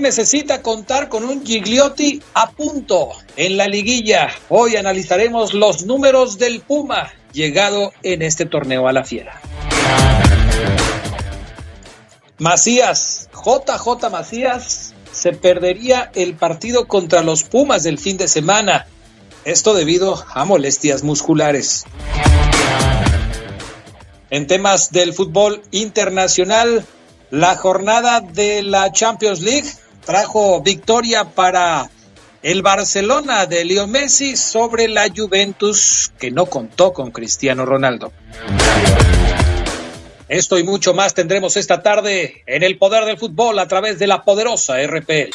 Necesita contar con un Gigliotti a punto en la liguilla. Hoy analizaremos los números del Puma llegado en este torneo a la fiera. Macías, JJ Macías, se perdería el partido contra los Pumas del fin de semana. Esto debido a molestias musculares. En temas del fútbol internacional, la jornada de la Champions League trajo victoria para el Barcelona de Leo Messi sobre la Juventus que no contó con Cristiano Ronaldo. Esto y mucho más tendremos esta tarde en el poder del fútbol a través de la poderosa RPL.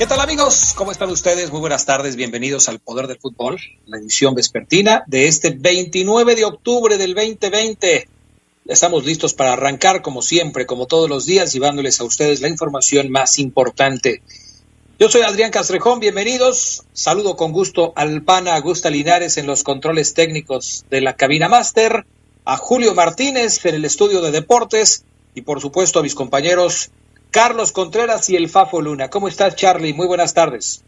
¿Qué tal amigos? ¿Cómo están ustedes? Muy buenas tardes, bienvenidos al Poder del Fútbol, la edición vespertina de este 29 de octubre del 2020. Estamos listos para arrancar como siempre, como todos los días, llevándoles a ustedes la información más importante. Yo soy Adrián Castrejón, bienvenidos. Saludo con gusto al pana Augusta Linares en los controles técnicos de la cabina máster, a Julio Martínez en el estudio de deportes y por supuesto a mis compañeros Carlos Contreras y el Fafo Luna. ¿Cómo estás, Charlie? Muy buenas tardes.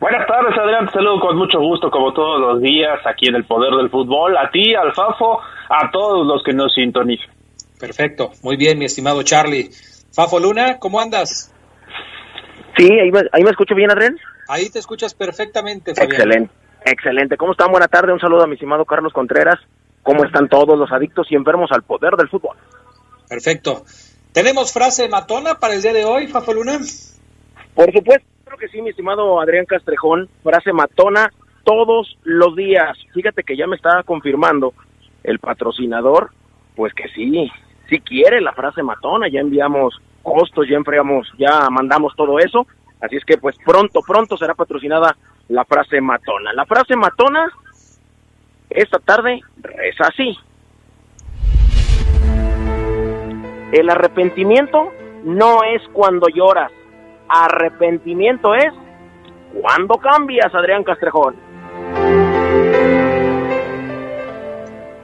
Buenas tardes, Adrián. Te saludo con mucho gusto, como todos los días, aquí en el Poder del Fútbol. A ti, al Fafo, a todos los que nos sintonizan. Perfecto. Muy bien, mi estimado Charlie. Fafo Luna, ¿cómo andas? Sí, ahí me, ahí me escucho bien, Adrián. Ahí te escuchas perfectamente, Fabián. Excelente, excelente. ¿Cómo están? Buena tarde. Un saludo a mi estimado Carlos Contreras. ¿Cómo están todos los adictos y enfermos al poder del fútbol? Perfecto. ¿Tenemos frase matona para el día de hoy, Fafo Luna? Por supuesto, creo que sí, mi estimado Adrián Castrejón. Frase matona todos los días. Fíjate que ya me estaba confirmando el patrocinador, pues que sí, sí quiere la frase matona. Ya enviamos costos, ya enfriamos, ya mandamos todo eso. Así es que pues pronto, pronto será patrocinada la frase matona. La frase matona esta tarde reza así. El arrepentimiento no es cuando lloras. Arrepentimiento es cuando cambias, Adrián Castrejón.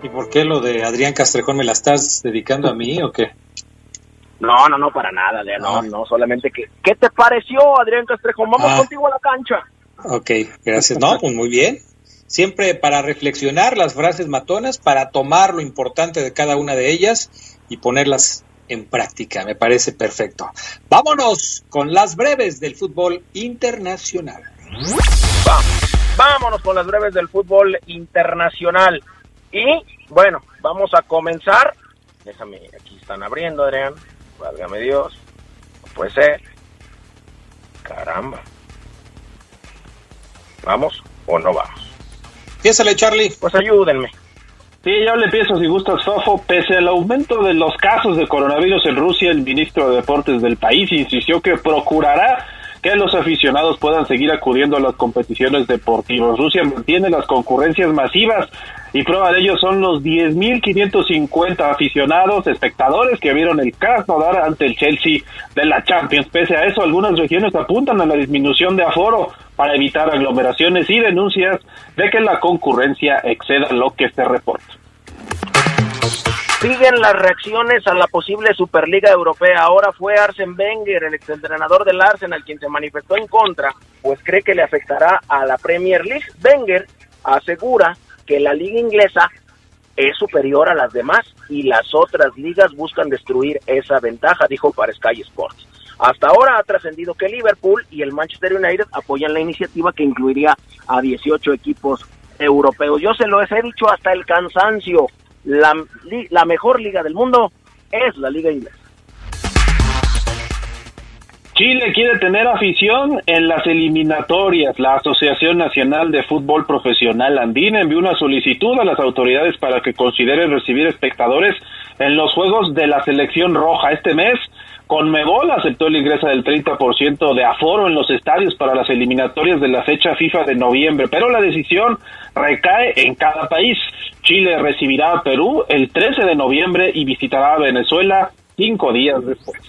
¿Y por qué lo de Adrián Castrejón me la estás dedicando a mí o qué? No, no, no, para nada, Adrián. No, no, solamente que. ¿Qué te pareció, Adrián Castrejón? Vamos Ah. contigo a la cancha. Ok, gracias. No, pues muy bien. Siempre para reflexionar las frases matonas, para tomar lo importante de cada una de ellas y ponerlas en práctica. Me parece perfecto. Vámonos con las breves del fútbol internacional. Vámonos con las breves del fútbol internacional. Y bueno, vamos a comenzar. Déjame, aquí están abriendo, Adrián. Válgame Dios. No puede ser. Caramba. ¿Vamos o no vamos? Piénsale, Charlie. Pues ayúdenme. Sí, ya le empiezo si gustas, Fafo. Pese al aumento de los casos de coronavirus en Rusia, el ministro de Deportes del país insistió que procurará que los aficionados puedan seguir acudiendo a las competiciones deportivas. Rusia mantiene las concurrencias masivas y prueba de ello son los 10.550 aficionados, espectadores que vieron el Krasnodar ante el Chelsea de la Champions. Pese a eso, algunas regiones apuntan a la disminución de aforo para evitar aglomeraciones y denuncias de que la concurrencia exceda lo que se reporta. Siguen las reacciones a la posible Superliga Europea. Ahora fue Arsen Wenger, el exentrenador del Arsenal, quien se manifestó en contra, pues cree que le afectará a la Premier League. Wenger asegura que la liga inglesa es superior a las demás y las otras ligas buscan destruir esa ventaja, dijo para Sky Sports. Hasta ahora ha trascendido que Liverpool y el Manchester United apoyan la iniciativa que incluiría a 18 equipos europeos. Yo se lo he dicho hasta el cansancio. La, la mejor liga del mundo es la liga inglesa. Chile quiere tener afición en las eliminatorias. La Asociación Nacional de Fútbol Profesional Andina envió una solicitud a las autoridades para que consideren recibir espectadores en los juegos de la selección roja este mes. Conmebol aceptó el ingreso del 30% de aforo en los estadios para las eliminatorias de la fecha FIFA de noviembre, pero la decisión recae en cada país. Chile recibirá a Perú el 13 de noviembre y visitará a Venezuela cinco días después.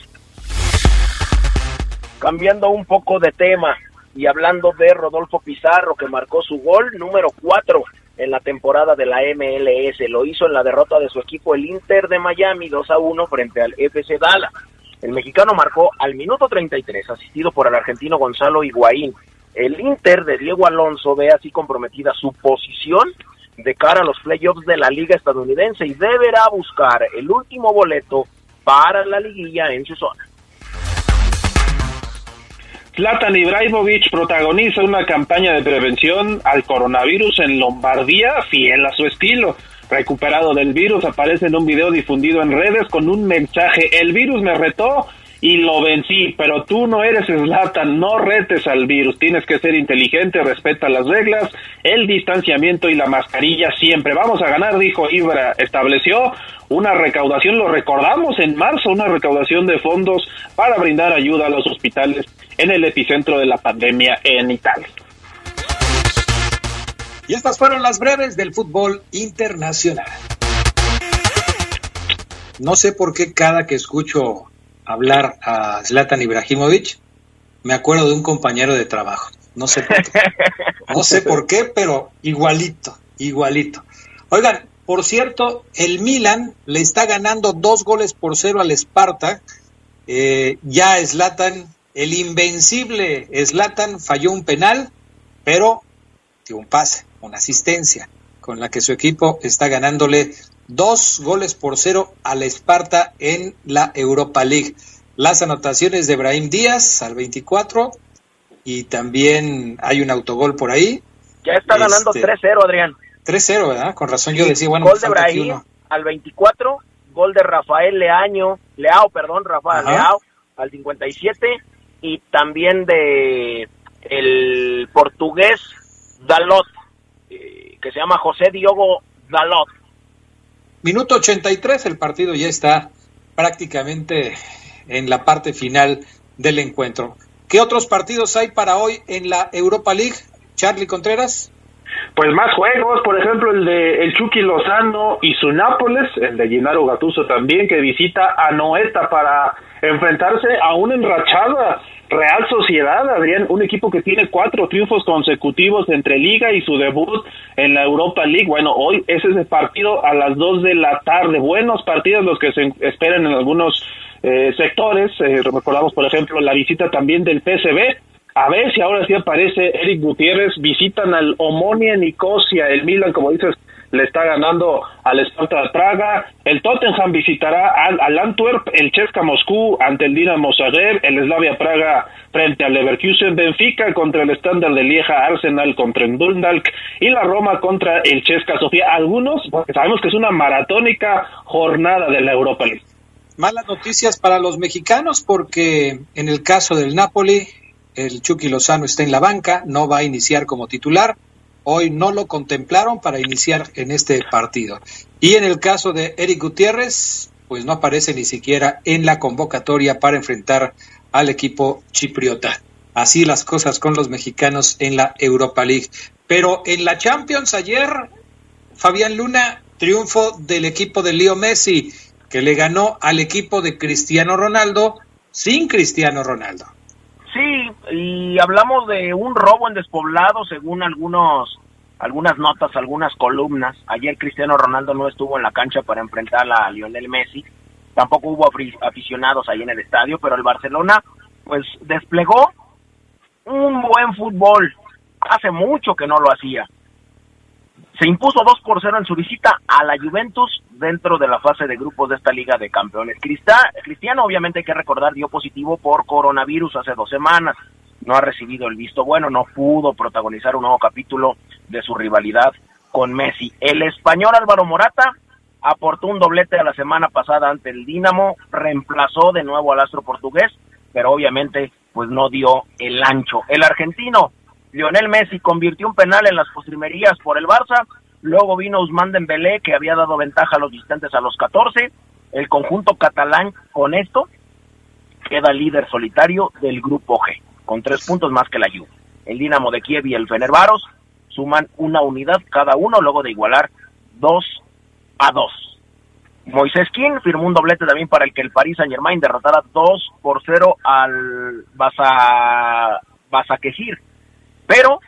Cambiando un poco de tema y hablando de Rodolfo Pizarro, que marcó su gol número 4 en la temporada de la MLS. Lo hizo en la derrota de su equipo, el Inter de Miami, 2 a 1 frente al FC Dallas. El mexicano marcó al minuto 33, asistido por el argentino Gonzalo Higuaín. El Inter de Diego Alonso ve así comprometida su posición de cara a los playoffs de la liga estadounidense y deberá buscar el último boleto para la liguilla en su zona. Zlatan Ibrahimovic protagoniza una campaña de prevención al coronavirus en Lombardía, fiel a su estilo. Recuperado del virus, aparece en un video difundido en redes con un mensaje: El virus me retó y lo vencí, pero tú no eres Zlatan, no retes al virus, tienes que ser inteligente, respeta las reglas, el distanciamiento y la mascarilla siempre. Vamos a ganar, dijo Ibra. Estableció una recaudación, lo recordamos en marzo, una recaudación de fondos para brindar ayuda a los hospitales en el epicentro de la pandemia en Italia. Y estas fueron las breves del fútbol internacional. No sé por qué cada que escucho hablar a Zlatan Ibrahimovic, me acuerdo de un compañero de trabajo. No sé por qué. No sé por qué, pero igualito, igualito. Oigan, por cierto, el Milan le está ganando dos goles por cero al Sparta. Eh, ya Zlatan, el invencible Zlatan falló un penal, pero un pase, una asistencia, con la que su equipo está ganándole dos goles por cero al Esparta en la Europa League. Las anotaciones de Brahim Díaz al 24 y también hay un autogol por ahí. Ya está ganando 3-0, este, Adrián. 3-0, ¿verdad? Con razón yo decía, bueno, gol de Brahim al 24, gol de Rafael Leaño, Leao, perdón, Rafael Leao al 57 y también de el portugués Dalot, eh, que se llama José Diogo Dalot Minuto 83, el partido ya está prácticamente en la parte final del encuentro. ¿Qué otros partidos hay para hoy en la Europa League? Charlie Contreras. Pues más juegos, por ejemplo el de el Chucky Lozano y su Nápoles, el de Gennaro Gatuso también, que visita a Noeta para enfrentarse a una enrachada Real Sociedad, Adrián, un equipo que tiene cuatro triunfos consecutivos entre Liga y su debut en la Europa League. Bueno, hoy es ese partido a las dos de la tarde. Buenos partidos los que se esperan en algunos eh, sectores. Eh, recordamos, por ejemplo, la visita también del PSV. A ver si ahora sí aparece Eric Gutiérrez. Visitan al Omonia Nicosia, el Milan, como dices, le está ganando al Sparta de Praga, el Tottenham visitará al, Antwerp, el Chesca Moscú ante el Dinamo Zagreb, el Slavia Praga frente al Leverkusen, Benfica contra el Standard de Lieja, Arsenal contra el Dundalk y la Roma contra el Chesca Sofía. Algunos, porque sabemos que es una maratónica jornada de la Europa League. Malas noticias para los mexicanos porque en el caso del Napoli, el Chucky Lozano está en la banca, no va a iniciar como titular hoy no lo contemplaron para iniciar en este partido. Y en el caso de Eric Gutiérrez, pues no aparece ni siquiera en la convocatoria para enfrentar al equipo chipriota. Así las cosas con los mexicanos en la Europa League. Pero en la Champions ayer, Fabián Luna, triunfo del equipo de Leo Messi, que le ganó al equipo de Cristiano Ronaldo sin Cristiano Ronaldo. Sí, y hablamos de un robo en despoblado según algunos algunas notas, algunas columnas. Ayer Cristiano Ronaldo no estuvo en la cancha para enfrentar a Lionel Messi. Tampoco hubo aficionados ahí en el estadio, pero el Barcelona pues desplegó un buen fútbol. Hace mucho que no lo hacía se impuso 2 por 0 en su visita a la Juventus dentro de la fase de grupos de esta Liga de Campeones. Cristiano, obviamente hay que recordar, dio positivo por coronavirus hace dos semanas. No ha recibido el visto bueno, no pudo protagonizar un nuevo capítulo de su rivalidad con Messi. El español Álvaro Morata aportó un doblete a la semana pasada ante el Dinamo, reemplazó de nuevo al astro portugués, pero obviamente pues no dio el ancho. El argentino Lionel Messi convirtió un penal en las postrimerías por el Barça, luego vino Usman Dembélé que había dado ventaja a los distantes a los 14. El conjunto catalán con esto queda líder solitario del grupo G, con tres puntos más que la Juve. El Dinamo de Kiev y el Fenerbaros suman una unidad cada uno luego de igualar 2 a 2. Moisés King firmó un doblete también para el que el Paris Saint Germain derrotara 2 por 0 al Basa, Quejir. Pero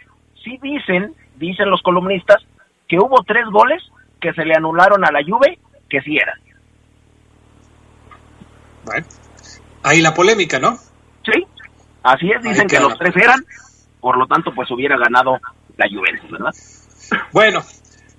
sí dicen, dicen los columnistas, que hubo tres goles que se le anularon a la Juve que sí eran. Bueno, ahí la polémica, ¿no? Sí, así es, dicen que los tres eran, por lo tanto, pues hubiera ganado la Juventus, ¿verdad? Bueno,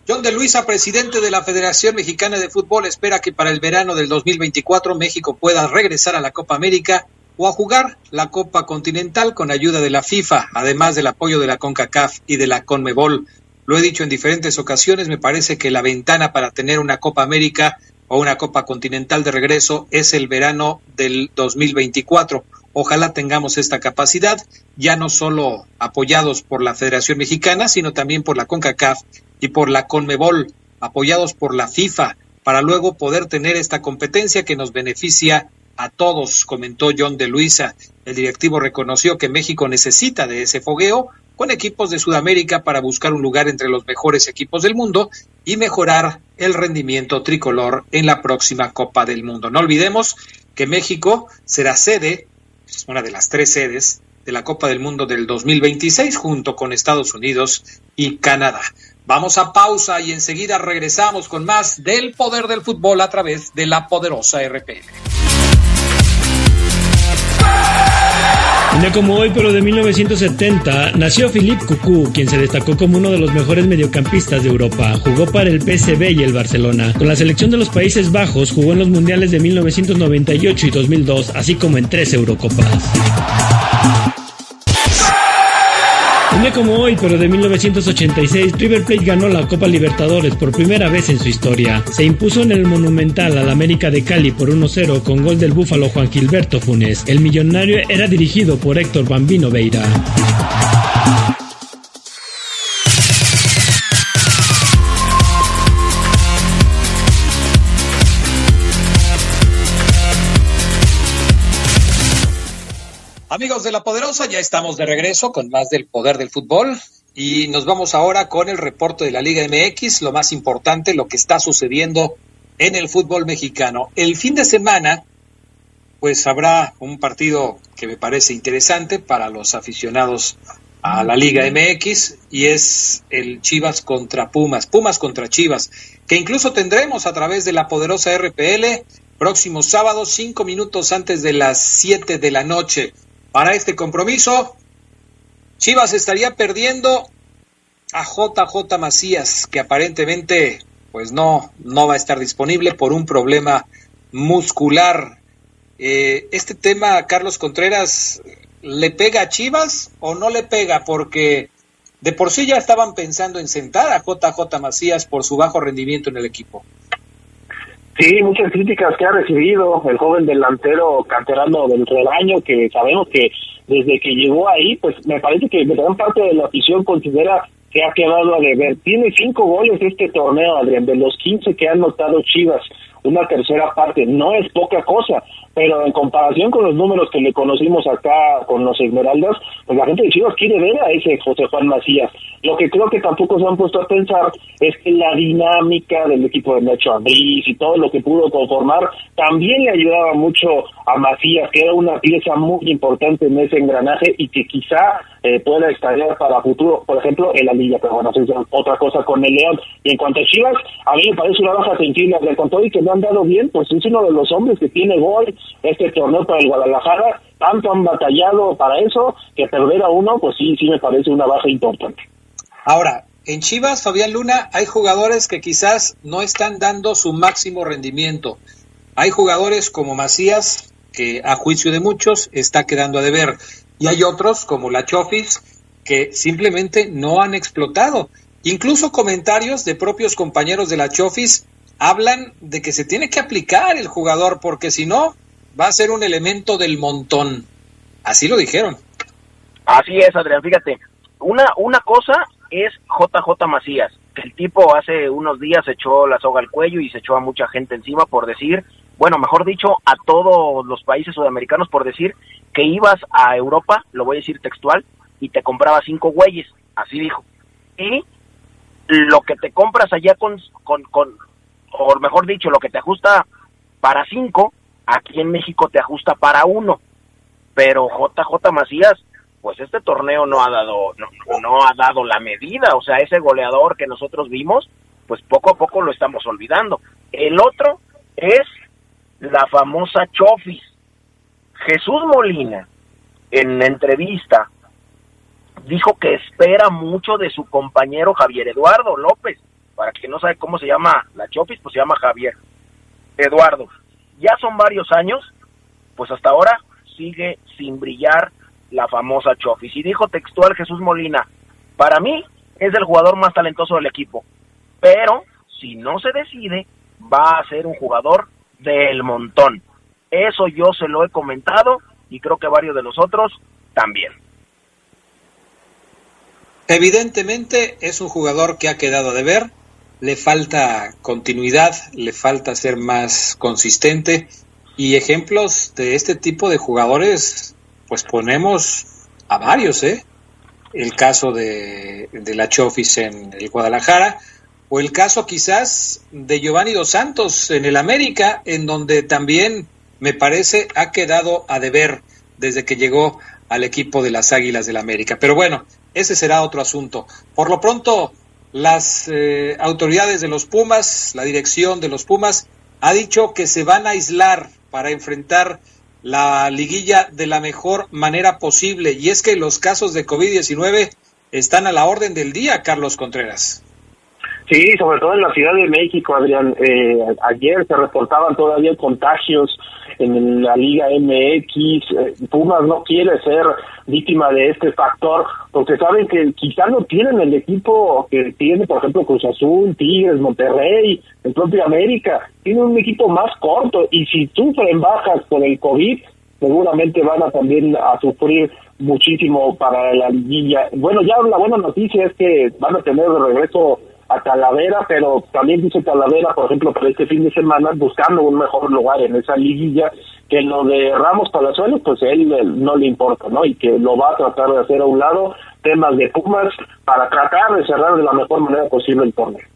John de Luisa, presidente de la Federación Mexicana de Fútbol, espera que para el verano del 2024 México pueda regresar a la Copa América o a jugar la Copa Continental con ayuda de la FIFA, además del apoyo de la CONCACAF y de la CONMEBOL. Lo he dicho en diferentes ocasiones, me parece que la ventana para tener una Copa América o una Copa Continental de regreso es el verano del 2024. Ojalá tengamos esta capacidad, ya no solo apoyados por la Federación Mexicana, sino también por la CONCACAF y por la CONMEBOL, apoyados por la FIFA, para luego poder tener esta competencia que nos beneficia a todos, comentó John de Luisa. El directivo reconoció que México necesita de ese fogueo con equipos de Sudamérica para buscar un lugar entre los mejores equipos del mundo y mejorar el rendimiento tricolor en la próxima Copa del Mundo. No olvidemos que México será sede, es una de las tres sedes de la Copa del Mundo del 2026 junto con Estados Unidos y Canadá. Vamos a pausa y enseguida regresamos con más del poder del fútbol a través de la poderosa RPL. Un como hoy, pero de 1970, nació Philippe Coucou, quien se destacó como uno de los mejores mediocampistas de Europa. Jugó para el PSV y el Barcelona. Con la selección de los Países Bajos jugó en los mundiales de 1998 y 2002, así como en tres Eurocopas. Un día como hoy, pero de 1986, River Plate ganó la Copa Libertadores por primera vez en su historia. Se impuso en el Monumental al América de Cali por 1-0 con gol del búfalo Juan Gilberto Funes. El millonario era dirigido por Héctor Bambino Veira. Amigos de la Poderosa, ya estamos de regreso con más del poder del fútbol y nos vamos ahora con el reporte de la Liga MX, lo más importante, lo que está sucediendo en el fútbol mexicano. El fin de semana, pues habrá un partido que me parece interesante para los aficionados a la Liga MX y es el Chivas contra Pumas, Pumas contra Chivas, que incluso tendremos a través de la poderosa RPL próximo sábado, cinco minutos antes de las siete de la noche para este compromiso. Chivas estaría perdiendo a JJ Macías, que aparentemente pues no, no va a estar disponible por un problema muscular. Eh, este tema, Carlos Contreras, ¿le pega a Chivas o no le pega? Porque de por sí ya estaban pensando en sentar a JJ Macías por su bajo rendimiento en el equipo. Sí, muchas críticas que ha recibido el joven delantero canterano del rebaño, que sabemos que desde que llegó ahí, pues me parece que gran parte de la afición considera que ha quedado a deber. Tiene cinco goles este torneo, Adrián, de los 15 que han notado Chivas una tercera parte. No es poca cosa, pero en comparación con los números que le conocimos acá con los Esmeraldas, pues la gente de Chivas quiere ver a ese José Juan Macías. Lo que creo que tampoco se han puesto a pensar es que la dinámica del equipo de Nacho Andrés y todo lo que pudo conformar también le ayudaba mucho a Macías, que era una pieza muy importante en ese engranaje y que quizá eh, pueda estallar para futuro, por ejemplo, en la liga, pero bueno, eso es otra cosa con el León. Y en cuanto a Chivas, a mí me parece una baja sensible, del control y que no han dado bien, pues es uno de los hombres que tiene gol este torneo para el Guadalajara, tanto han batallado para eso, que perder a uno, pues sí, sí me parece una baja importante. Ahora, en Chivas, Fabián Luna, hay jugadores que quizás no están dando su máximo rendimiento. Hay jugadores como Macías, que a juicio de muchos está quedando a deber. Y hay otros como la Chofis, que simplemente no han explotado. Incluso comentarios de propios compañeros de la Chofis hablan de que se tiene que aplicar el jugador porque si no va a ser un elemento del montón. Así lo dijeron. Así es, Adrián, fíjate. Una, una cosa es JJ Macías, que el tipo hace unos días echó la soga al cuello y se echó a mucha gente encima por decir, bueno, mejor dicho, a todos los países sudamericanos por decir que ibas a Europa, lo voy a decir textual, y te compraba cinco güeyes, así dijo. Y lo que te compras allá con, con, con, o mejor dicho, lo que te ajusta para cinco, aquí en México te ajusta para uno. Pero JJ Macías, pues este torneo no ha dado, no, no ha dado la medida, o sea, ese goleador que nosotros vimos, pues poco a poco lo estamos olvidando. El otro es la famosa Chofis. Jesús Molina, en entrevista, dijo que espera mucho de su compañero Javier Eduardo López. Para quien no sabe cómo se llama la Chofis, pues se llama Javier Eduardo. Ya son varios años, pues hasta ahora sigue sin brillar la famosa Chofis. Y dijo textual Jesús Molina, para mí es el jugador más talentoso del equipo, pero si no se decide, va a ser un jugador del montón. Eso yo se lo he comentado y creo que varios de nosotros también. Evidentemente es un jugador que ha quedado de ver, le falta continuidad, le falta ser más consistente y ejemplos de este tipo de jugadores pues ponemos a varios, ¿eh? El caso de, de la Chofis en el Guadalajara, o el caso quizás de Giovanni Dos Santos en el América, en donde también me parece ha quedado a deber desde que llegó al equipo de las Águilas del América. Pero bueno, ese será otro asunto. Por lo pronto, las eh, autoridades de los Pumas, la dirección de los Pumas, ha dicho que se van a aislar para enfrentar la liguilla de la mejor manera posible. Y es que los casos de COVID-19 están a la orden del día, Carlos Contreras. Sí, sobre todo en la Ciudad de México, Adrián. Eh, ayer se reportaban todavía contagios en la Liga MX. Eh, Pumas no quiere ser víctima de este factor porque saben que quizá no tienen el equipo que tiene, por ejemplo, Cruz Azul, Tigres, Monterrey, el propio América. Tienen un equipo más corto y si sufren bajas por el COVID, seguramente van a también a sufrir muchísimo para la liguilla. Bueno, ya la buena noticia es que van a tener de regreso a Talavera, pero también dice Talavera, por ejemplo, para este fin de semana, buscando un mejor lugar en esa liguilla, que lo de Ramos Palazuelos, pues a él, no le importa, ¿no? Y que lo va a tratar de hacer a un lado, temas de Pumas, para tratar de cerrar de la mejor manera posible el torneo.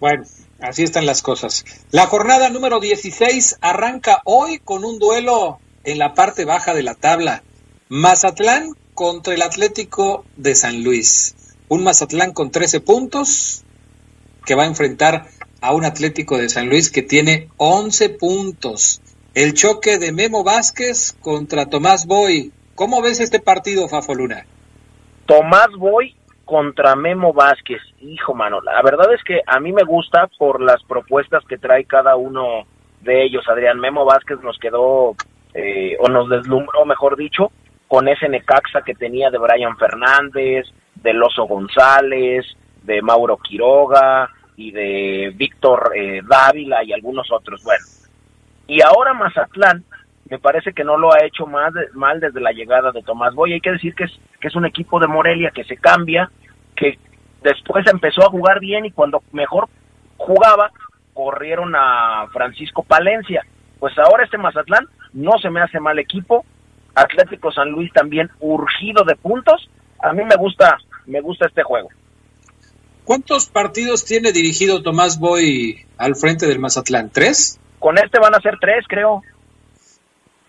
Bueno, así están las cosas. La jornada número 16 arranca hoy con un duelo en la parte baja de la tabla. Mazatlán contra el Atlético de San Luis. Un Mazatlán con 13 puntos, que va a enfrentar a un Atlético de San Luis que tiene 11 puntos. El choque de Memo Vázquez contra Tomás Boy. ¿Cómo ves este partido, Fafo Luna? Tomás Boy contra Memo Vázquez. Hijo, mano, la verdad es que a mí me gusta por las propuestas que trae cada uno de ellos. Adrián Memo Vázquez nos quedó, eh, o nos deslumbró, mejor dicho, con ese Necaxa que tenía de Brian Fernández, de Loso González, de Mauro Quiroga, y de Víctor eh, Dávila y algunos otros. Bueno, y ahora Mazatlán me parece que no lo ha hecho más mal desde la llegada de Tomás Boy. Hay que decir que es, que es un equipo de Morelia que se cambia, que después empezó a jugar bien y cuando mejor jugaba, corrieron a Francisco Palencia. Pues ahora este Mazatlán no se me hace mal equipo. Atlético San Luis también urgido de puntos. A mí me gusta, me gusta este juego. ¿Cuántos partidos tiene dirigido Tomás Boy al frente del Mazatlán? ¿Tres? Con este van a ser tres, creo.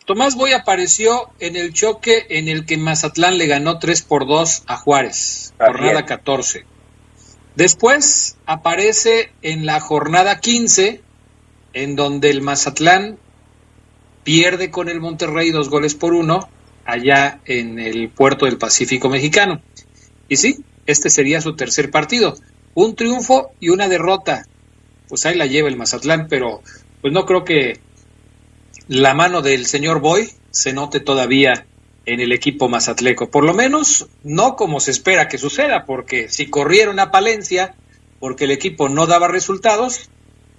Tomás Boy apareció en el choque en el que Mazatlán le ganó 3 por 2 a Juárez, jornada 14. Después aparece en la jornada 15, en donde el Mazatlán pierde con el Monterrey dos goles por uno, allá en el puerto del Pacífico mexicano. Y sí, este sería su tercer partido. Un triunfo y una derrota. Pues ahí la lleva el Mazatlán, pero pues no creo que la mano del señor Boy se note todavía en el equipo mazatleco. Por lo menos no como se espera que suceda, porque si corrieron a Palencia porque el equipo no daba resultados,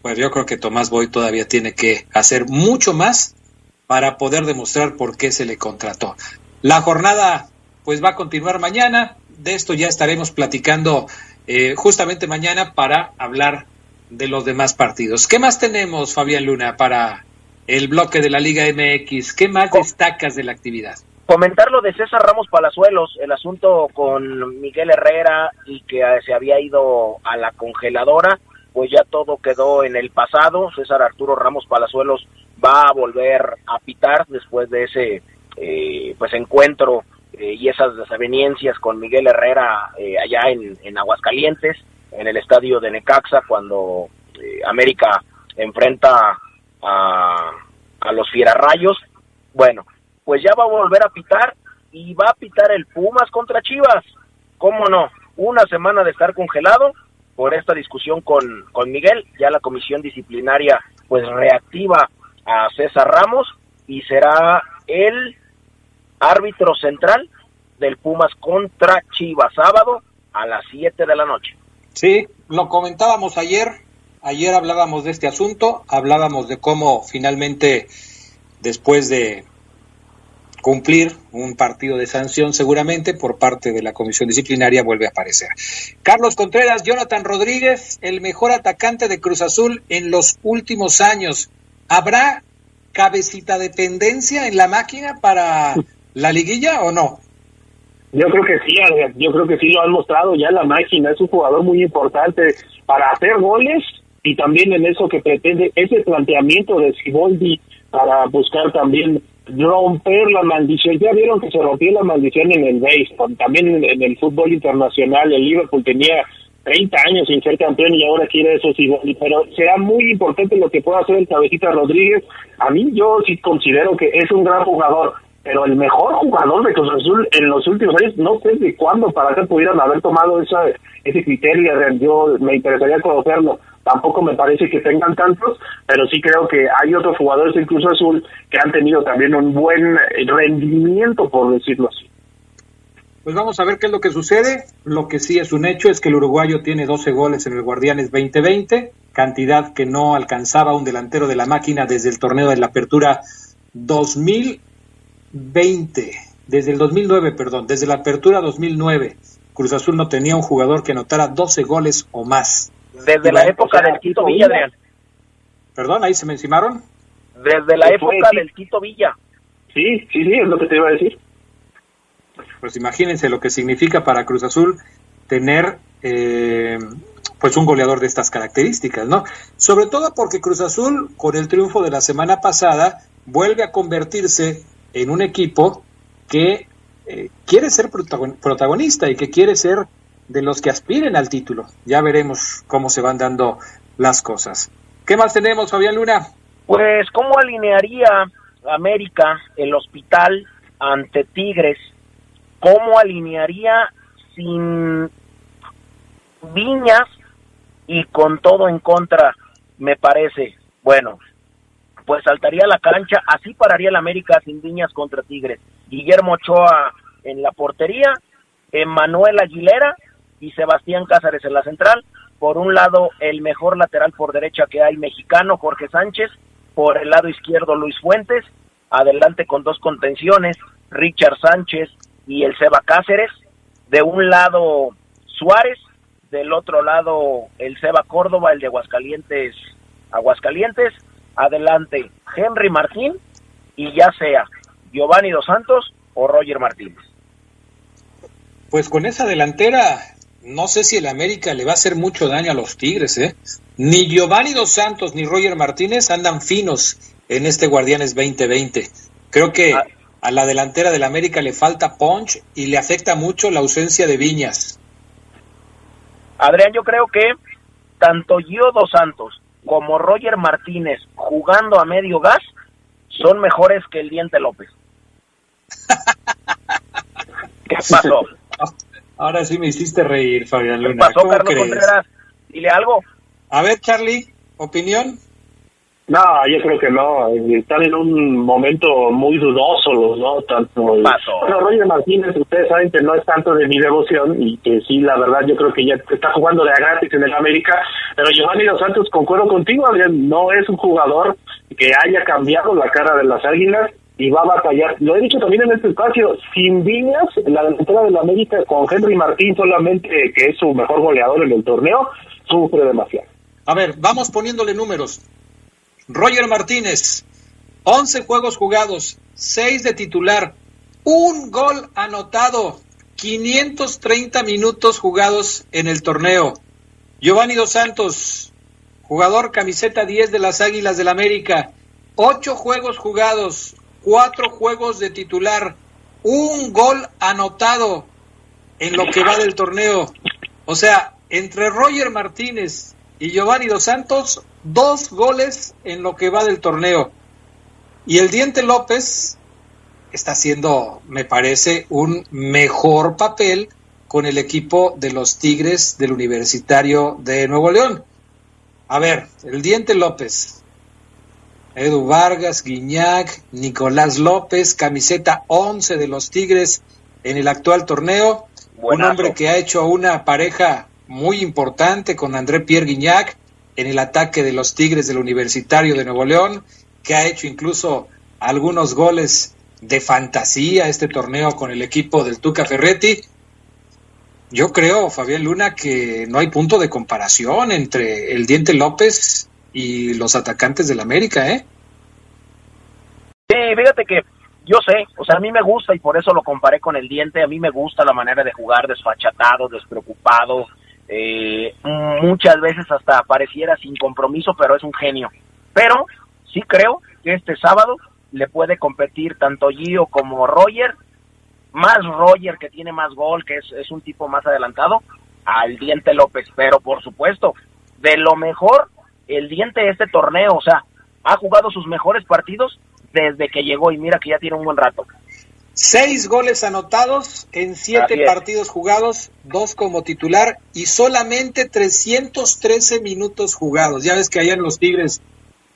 pues yo creo que Tomás Boy todavía tiene que hacer mucho más para poder demostrar por qué se le contrató. La jornada pues va a continuar mañana. De esto ya estaremos platicando eh, justamente mañana para hablar de los demás partidos. ¿Qué más tenemos, Fabián Luna, para el bloque de la Liga MX? ¿Qué más destacas de la actividad? Comentar lo de César Ramos Palazuelos, el asunto con Miguel Herrera y que se había ido a la congeladora, pues ya todo quedó en el pasado. César Arturo Ramos Palazuelos va a volver a pitar después de ese eh, pues encuentro eh, y esas desavenencias con Miguel Herrera eh, allá en, en, Aguascalientes, en el estadio de Necaxa, cuando América enfrenta a, a los Fierarrayos. Bueno, pues ya va a volver a pitar y va a pitar el Pumas contra Chivas. ¿Cómo no? Una semana de estar congelado por esta discusión con, con Miguel. Ya la comisión disciplinaria pues reactiva a César Ramos y será el árbitro central del Pumas contra Chivas sábado a las 7 de la noche. Sí, lo comentábamos ayer, ayer hablábamos de este asunto, hablábamos de cómo finalmente después de cumplir un partido de sanción seguramente por parte de la comisión disciplinaria vuelve a aparecer. Carlos Contreras, Jonathan Rodríguez, el mejor atacante de Cruz Azul en los últimos años. ¿Habrá cabecita de tendencia en la máquina para la liguilla o no? Yo creo que sí, yo creo que sí lo han mostrado ya la máquina, es un jugador muy importante para hacer goles y también en eso que pretende ese planteamiento de Siboldi para buscar también romper la maldición. Ya vieron que se rompió la maldición en el béisbol, también en, el fútbol internacional. El Liverpool tenía 30 años sin ser campeón y ahora quiere eso. Pero será muy importante lo que pueda hacer el Cabecita Rodríguez. A mí yo sí considero que es un gran jugador, pero el mejor jugador de Cruz Azul en los últimos años, no sé de cuándo para que pudieran haber tomado esa, ese criterio. Yo me interesaría conocerlo tampoco me parece que tengan tantos, pero sí creo que hay otros jugadores incluso Azul que han tenido también un buen rendimiento, por decirlo así. Pues vamos a ver qué es lo que sucede. Lo que sí es un hecho es que el uruguayo tiene 12 goles en el Guardianes 2020, cantidad que no alcanzaba un delantero de la máquina desde el torneo de la Apertura 2020, desde el 2009, perdón, desde la Apertura 2009. Cruz Azul no tenía un jugador que anotara 12 goles o más. Desde la época del Quito Villa, Adrián. Perdón, ahí se me encimaron. Desde la época del Quito Villa. Sí, sí, sí, es lo que te iba a decir. Pues imagínense lo que significa para Cruz Azul tener eh, pues un goleador de estas características, ¿no? Sobre todo porque Cruz Azul, con el triunfo de la semana pasada, vuelve a convertirse en un equipo que eh, quiere ser protagonista y que quiere ser de los que aspiren al título. Ya veremos cómo se van dando las cosas. ¿Qué más tenemos, Fabián Luna? Pues, ¿cómo alinearía América el hospital ante Tigres? ¿Cómo alinearía sin Viñas y con todo en contra, me parece? Bueno, pues saltaría la cancha, así pararía el América sin Viñas contra Tigres. Guillermo Ochoa en la portería, Emanuel Aguilera y Sebastián Cázares en la central. Por un lado, el mejor lateral por derecha que hay mexicano, Jorge Sánchez. Por el lado izquierdo, Luis Fuentes. Adelante con dos contenciones, Richard Sánchez y el Seba Cáceres. De un lado, Suárez. Del otro lado, el Seba Córdoba, el de Aguascalientes. Aguascalientes. Adelante, Henry Martín. Y ya sea Giovanni Dos Santos o Roger Martínez. Pues con esa delantera no sé si el América le va a hacer mucho daño a los Tigres, ¿eh? Ni Giovanni Dos Santos ni Roger Martínez andan finos en este Guardianes 2020. Creo que ah. a la delantera del América le falta punch y le afecta mucho la ausencia de Viñas. Adrián, yo creo que tanto Gio Dos Santos como Roger Martínez jugando a medio gas son mejores que el Diente López. ¿Qué pasó? Ahora sí me hiciste reír, Fabián Luna. ¿Qué pasó, Carlos Contreras? Dile algo. A ver, Charlie, ¿opinión? No, yo creo que no. Están en un momento muy dudoso los dos. Tanto pasó? Bueno, Roger Martínez, ustedes saben que no es tanto de mi devoción y que sí, la verdad, yo creo que ya está jugando de a gratis en el América. Pero Giovanni Dos Santos, concuerdo contigo, Adrián, no es un jugador que haya cambiado la cara de las águilas y va a batallar. Lo he dicho también en este espacio, sin Viñas, la delantera de la América con Henry Martín solamente, que es su mejor goleador en el torneo, sufre demasiado. A ver, vamos poniéndole números. Roger Martínez, 11 juegos jugados, 6 de titular, un gol anotado, 530 minutos jugados en el torneo. Giovanni Dos Santos, jugador camiseta 10 de las Águilas del América, 8 juegos jugados, 4 juegos de titular, un gol anotado en lo que va del torneo. O sea, entre Roger Martínez y Giovanni Dos Santos, dos goles en lo que va del torneo. Y el Diente López está haciendo, me parece, un mejor papel con el equipo de los Tigres del Universitario de Nuevo León. A ver, el Diente López, Edu Vargas, Guiñac, Nicolás López, camiseta 11 de los Tigres en el actual torneo. Un hombre que ha hecho una pareja muy importante con André Pierre Guignac en el ataque de los Tigres del Universitario de Nuevo León, que ha hecho incluso algunos goles de fantasía este torneo con el equipo del Tuca Ferretti. Yo creo, Fabián Luna, que no hay punto de comparación entre el Diente López y los atacantes del América, ¿eh? Sí, fíjate que yo sé, o sea, a mí me gusta y por eso lo comparé con el Diente, a mí me gusta la manera de jugar desfachatado, despreocupado, eh, muchas veces hasta pareciera sin compromiso, pero es un genio. Pero sí creo que este sábado le puede competir tanto Gio como Roger, más Roger que tiene más gol, que es, es un tipo más adelantado, al Diente López. Pero por supuesto, de lo mejor, el Diente de este torneo, o sea, ha jugado sus mejores partidos desde que llegó y mira que ya tiene un buen rato. Seis goles anotados en siete partidos jugados, dos como titular y solamente 313 minutos jugados. Ya ves que allá en los Tigres,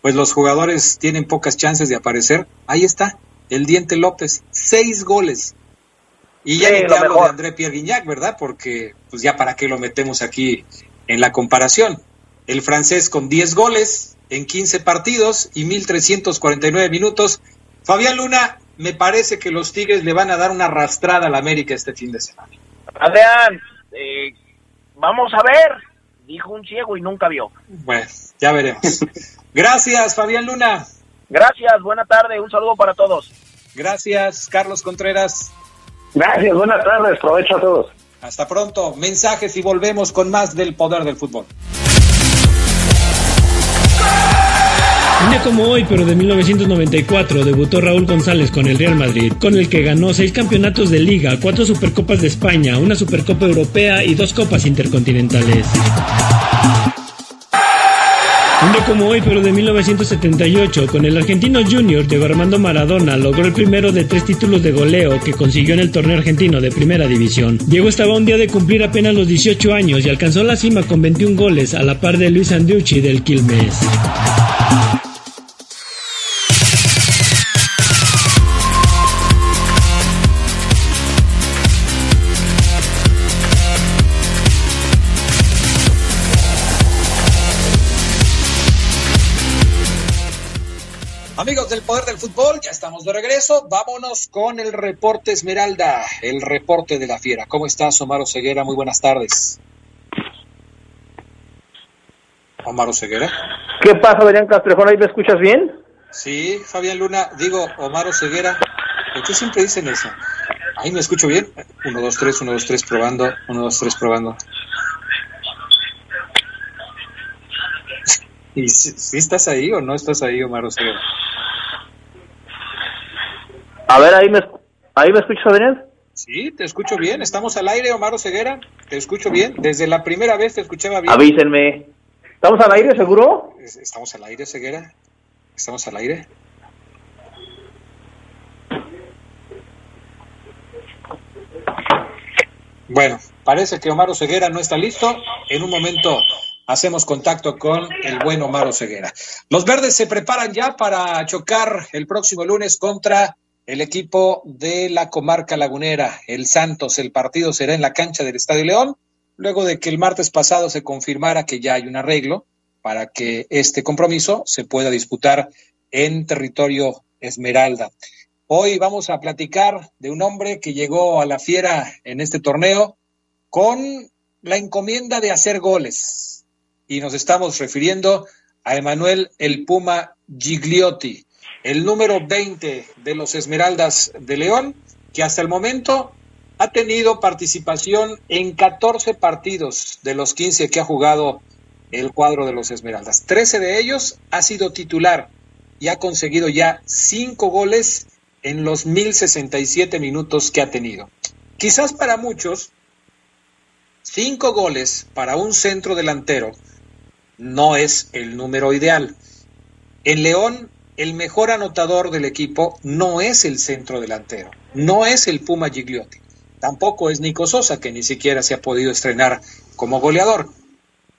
pues los jugadores tienen pocas chances de aparecer. Ahí está, el Diente López, seis goles. Y ya ni te hablo de André Pierre Guignac, ¿verdad? Porque, pues ya para qué lo metemos aquí en la comparación. El francés con 10 goles en 15 partidos y 1.349 minutos. Fabián Luna, me parece que los Tigres le van a dar una arrastrada al América este fin de semana. Adrián, eh, vamos a ver, dijo un ciego y nunca vio. Bueno, ya veremos. Gracias, Fabián Luna. Gracias, buena tarde, un saludo para todos. Gracias, Carlos Contreras. Gracias, buenas tardes, provecho a todos. Hasta pronto, mensajes y volvemos con más del poder del fútbol. Un día como hoy, pero de 1994, debutó Raúl González con el Real Madrid, con el que ganó seis campeonatos de liga, cuatro Supercopas de España, una Supercopa Europea y dos Copas Intercontinentales. Un día como hoy, pero de 1978, con el argentino Junior, Diego Armando Maradona logró el primero de tres títulos de goleo que consiguió en el torneo argentino de primera división. Diego estaba un día de cumplir apenas los 18 años y alcanzó la cima con 21 goles a la par de Luis Anducci del Quilmes. Amigos del Poder del Fútbol, ya estamos de regreso. Vámonos con el reporte Esmeralda, el reporte de la fiera. ¿Cómo estás, Omar Ceguera? Muy buenas tardes. Omar Ceguera. ¿Qué pasa, Adrián Castrejón? ¿Ahí me escuchas bien? Sí, Fabián Luna. Digo, Omar Ceguera. ¿Por qué siempre dicen eso? Ahí me escucho bien. Uno, dos, tres, uno, dos, tres, probando. Uno, dos, tres, probando. ¿Y si, estás ahí o no estás ahí, Omar Ceguera? A ver, ahí me, ahí me escuchas, Adrián. Sí, te escucho bien. Estamos al aire, Omar Ceguera. Te escucho bien. Desde la primera vez te escuchaba bien. Avísenme. ¿Estamos al aire, seguro? Estamos al aire, Ceguera. Estamos al aire. Bueno, parece que Omar Ceguera no está listo. En un momento hacemos contacto con el buen Omar Ceguera. Los verdes se preparan ya para chocar el próximo lunes contra el equipo de la comarca lagunera, el Santos. El partido será en la cancha del Estadio León, luego de que el martes pasado se confirmara que ya hay un arreglo para que este compromiso se pueda disputar en territorio Esmeralda. Hoy vamos a platicar de un hombre que llegó a la fiera en este torneo con la encomienda de hacer goles. Y nos estamos refiriendo a Emanuel El Puma Gigliotti, el número 20 de los Esmeraldas de León, que hasta el momento ha tenido participación en 14 partidos de los 15 que ha jugado el cuadro de los Esmeraldas. 13 de ellos ha sido titular y ha conseguido ya 5 goles en los 1067 minutos que ha tenido. Quizás para muchos, 5 goles para un centro delantero no es el número ideal. En León, el mejor anotador del equipo no es el centro delantero, no es el Puma Gigliotti, tampoco es Nico Sosa, que ni siquiera se ha podido estrenar como goleador.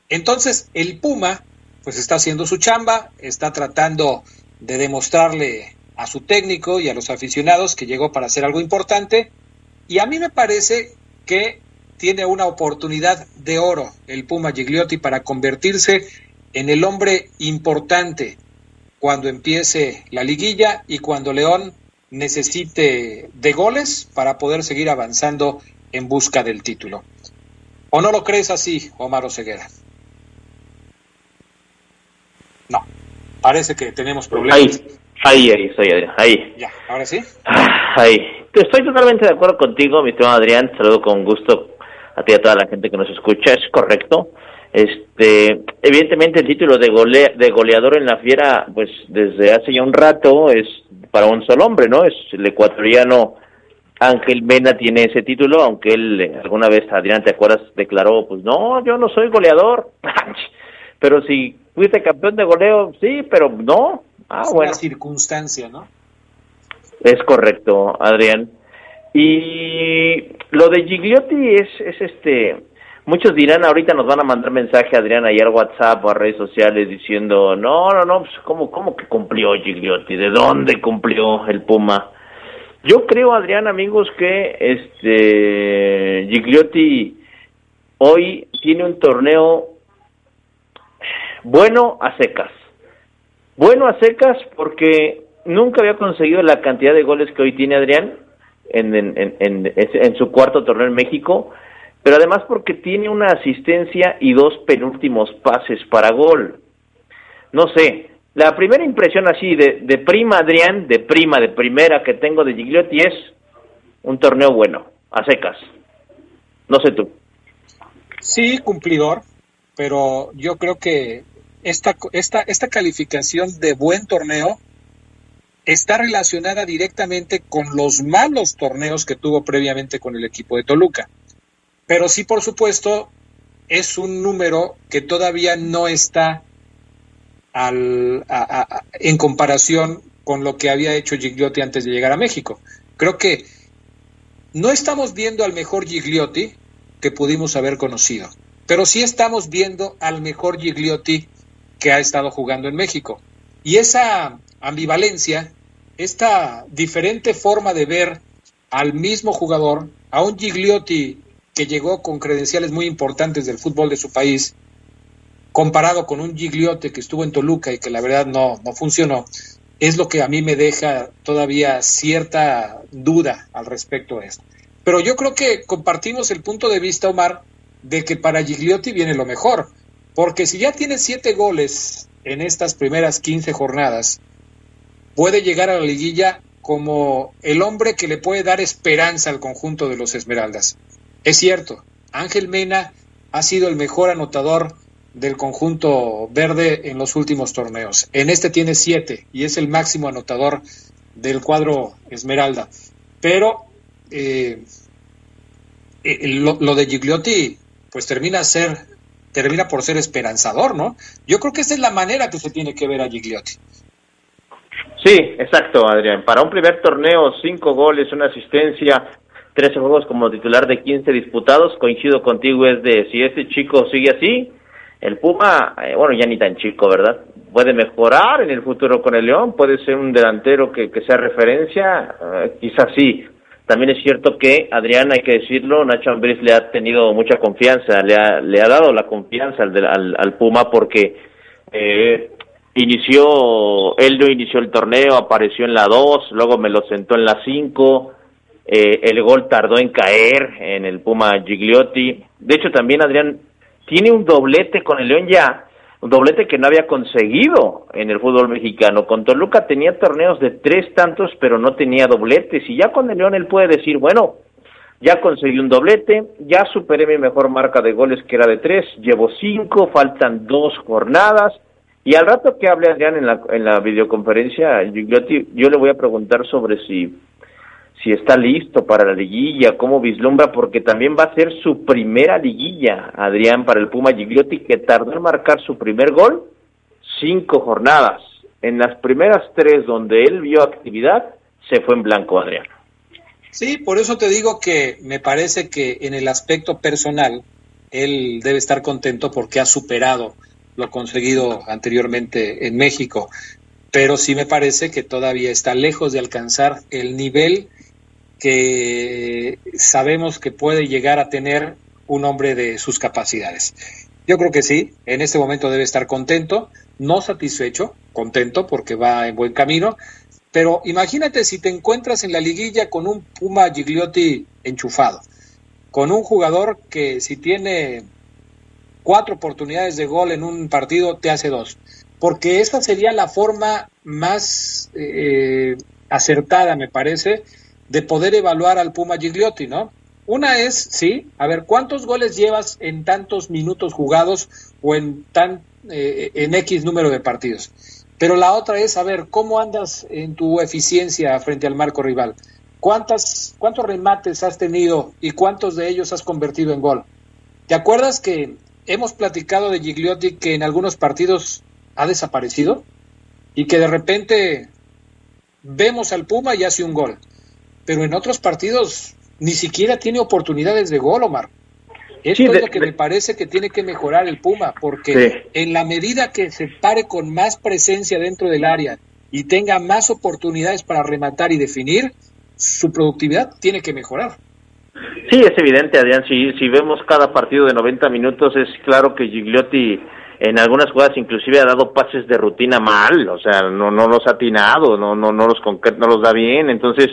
Entonces, el Puma, pues está haciendo su chamba, está tratando de demostrarle a su técnico y a los aficionados que llegó para hacer algo importante, y a mí me parece que tiene una oportunidad de oro el Puma Gigliotti para convertirse en el hombre importante cuando empiece la liguilla y cuando León necesite de goles para poder seguir avanzando en busca del título. ¿O no lo crees así, Omar Oseguera? No, parece que tenemos problemas. Ahí, ahí, ahí estoy, Adrián, ahí. Ya, ahora sí. Ahí. Estoy totalmente de acuerdo contigo, mi estimado Adrián. Saludo con gusto a ti y a toda la gente que nos escucha. Es correcto. Este, evidentemente el título de, gole de goleador en la fiera, pues desde hace ya un rato es para un solo hombre, ¿no? Es el ecuatoriano Ángel Mena tiene ese título, aunque él eh, alguna vez, Adrián, ¿te acuerdas? Declaró, pues no, yo no soy goleador. pero si fuiste campeón de goleo, sí, pero no. Ah, es bueno. Una circunstancia, ¿no? Es correcto, Adrián. Y lo de Gigliotti es, es este, Muchos dirán, ahorita nos van a mandar mensaje, Adrián, al WhatsApp o a redes sociales diciendo, no, no, no, pues, ¿cómo, ¿cómo que cumplió Gigliotti? ¿De dónde cumplió el Puma? Yo creo, Adrián, amigos, que este Gigliotti hoy tiene un torneo bueno a secas. Bueno a secas porque nunca había conseguido la cantidad de goles que hoy tiene Adrián en, en, en su cuarto torneo en México pero además porque tiene una asistencia y dos penúltimos pases para gol. No sé, la primera impresión así de, prima, Adrián, de prima, de primera que tengo de Gigliotti es un torneo bueno, a secas. No sé tú. Sí, cumplidor, pero yo creo que esta, esta, esta calificación de buen torneo está relacionada directamente con los malos torneos que tuvo previamente con el equipo de Toluca. Pero sí, por supuesto, es un número que todavía no está al, en comparación con lo que había hecho Gigliotti antes de llegar a México. Creo que no estamos viendo al mejor Gigliotti que pudimos haber conocido, pero sí estamos viendo al mejor Gigliotti que ha estado jugando en México. Y esa ambivalencia, esta diferente forma de ver al mismo jugador, a un Gigliotti que llegó con credenciales muy importantes del fútbol de su país, comparado con un Gigliote que estuvo en Toluca y que la verdad no, no funcionó, es lo que a mí me deja todavía cierta duda al respecto de esto. Pero yo creo que compartimos el punto de vista, Omar, de que para Gigliotti viene lo mejor, porque si ya tiene siete goles en estas primeras 15 jornadas, puede llegar a la liguilla como el hombre que le puede dar esperanza al conjunto de los Esmeraldas. Es cierto, Ángel Mena ha sido el mejor anotador del conjunto verde en los últimos torneos. En este tiene siete y es el máximo anotador del cuadro Esmeralda. Pero eh, eh, lo, de Gigliotti, pues termina ser, termina por ser esperanzador, ¿no? Yo creo que esa es la manera que se tiene que ver a Gigliotti. Sí, exacto, Adrián. Para un primer torneo, cinco goles, una asistencia, 13 juegos como titular de 15 disputados. Coincido contigo, es de si ese chico sigue así, el Puma, eh, bueno, ya ni tan chico, ¿verdad? Puede mejorar en el futuro con el León, puede ser un delantero que, que sea referencia, eh, quizás sí. También es cierto que Adrián, hay que decirlo, Nacho Ambriz le ha tenido mucha confianza, le ha, le ha dado la confianza al, al, al Puma porque eh, inició, él no inició el torneo, apareció en la 2, luego me lo sentó en la 5, eh, el gol tardó en caer en el Puma Gigliotti. De hecho, también Adrián tiene un doblete con el León ya, un doblete que no había conseguido en el fútbol mexicano. Con Toluca tenía torneos de tres tantos, pero no tenía dobletes. Y ya con el León él puede decir, bueno, ya conseguí un doblete, ya superé mi mejor marca de goles que era de tres, llevo cinco, faltan dos jornadas. Y al rato que hable Adrián en la, en la videoconferencia, yo le voy a preguntar sobre si si está listo para la liguilla, cómo vislumbra, porque también va a ser su primera liguilla, Adrián, para el Puma Gigliotti, que tardó en marcar su primer gol cinco jornadas. En las primeras tres donde él vio actividad, se fue en blanco, Adrián. Sí, por eso te digo que me parece que en el aspecto personal, él debe estar contento porque ha superado lo conseguido anteriormente en México. Pero sí me parece que todavía está lejos de alcanzar el nivel que sabemos que puede llegar a tener un hombre de sus capacidades. Yo creo que sí, en este momento debe estar contento, no satisfecho, contento porque va en buen camino, pero imagínate si te encuentras en la liguilla con un Puma Gigliotti enchufado, con un jugador que si tiene cuatro oportunidades de gol en un partido, te hace dos. Porque esa sería la forma más eh, acertada, me parece, de poder evaluar al Puma Gigliotti, ¿no? Una es, sí, a ver, ¿cuántos goles llevas en tantos minutos jugados o en, tan, eh, en X número de partidos? Pero la otra es, a ver, ¿cómo andas en tu eficiencia frente al marco rival? ¿Cuántas, ¿Cuántos remates has tenido y cuántos de ellos has convertido en gol? ¿Te acuerdas que hemos platicado de Gigliotti que en algunos partidos ha desaparecido? Y que de repente vemos al Puma y hace un gol pero en otros partidos ni siquiera tiene oportunidades de gol, Omar. Esto es lo que me parece que tiene que mejorar el Puma, porque en la medida que se pare con más presencia dentro del área y tenga más oportunidades para rematar y definir, su productividad tiene que mejorar. Sí, es evidente, Adrián. Si, si vemos cada partido de 90 minutos, es claro que Gigliotti en algunas jugadas inclusive ha dado pases de rutina mal, o sea, no no los ha atinado, no no no los no los da bien, entonces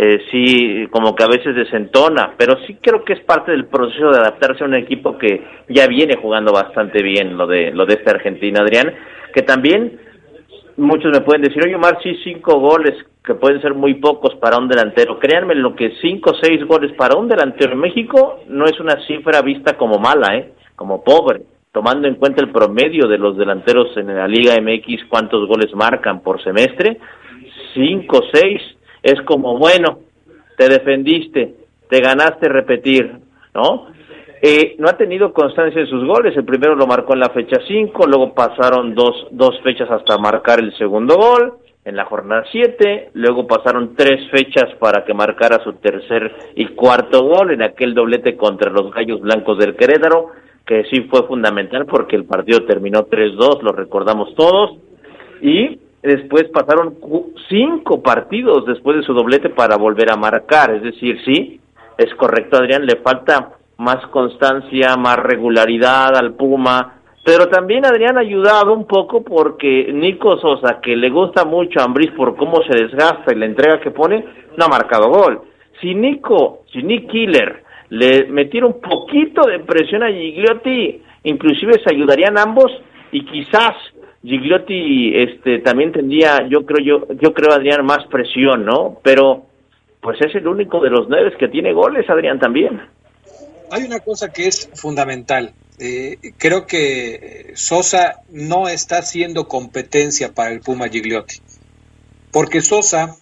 eh, sí como que a veces desentona, pero sí creo que es parte del proceso de adaptarse a un equipo que ya viene jugando bastante bien lo de lo de esta Argentina, Adrián, que también muchos me pueden decir, oye Omar, sí, cinco goles, que pueden ser muy pocos para un delantero. Créanme, lo que cinco o seis goles para un delantero en México no es una cifra vista como mala, ¿eh? como pobre, tomando en cuenta el promedio de los delanteros en la Liga MX, cuántos goles marcan por semestre, cinco, seis, es como, bueno, te defendiste, te ganaste repetir, ¿no? Eh, no ha tenido constancia en sus goles. El primero lo marcó en la fecha 5, luego pasaron dos, dos fechas hasta marcar el segundo gol en la jornada 7, luego pasaron tres fechas para que marcara su tercer y cuarto gol en aquel doblete contra los Gallos Blancos del Querétaro, que sí fue fundamental porque el partido terminó 3-2, lo recordamos todos, y después pasaron cinco partidos después de su doblete para volver a marcar. Es decir, sí, es correcto, Adrián, le falta más constancia, más regularidad al Puma. Pero también Adrián ha ayudado un poco porque Nico Sosa, que le gusta mucho a Ambris por cómo se desgasta y la entrega que pone, no ha marcado gol. Si Nico, si Nick Killer le metiera un poquito de presión a Gigliotti, inclusive se ayudarían ambos y quizás Gigliotti este también tendría, yo creo yo yo creo Adrián más presión, ¿no? Pero pues es el único de los nueve que tiene goles, Adrián también. Hay una cosa que es fundamental. Eh, creo que Sosa no está haciendo competencia para el Puma Gigliotti, porque Sosa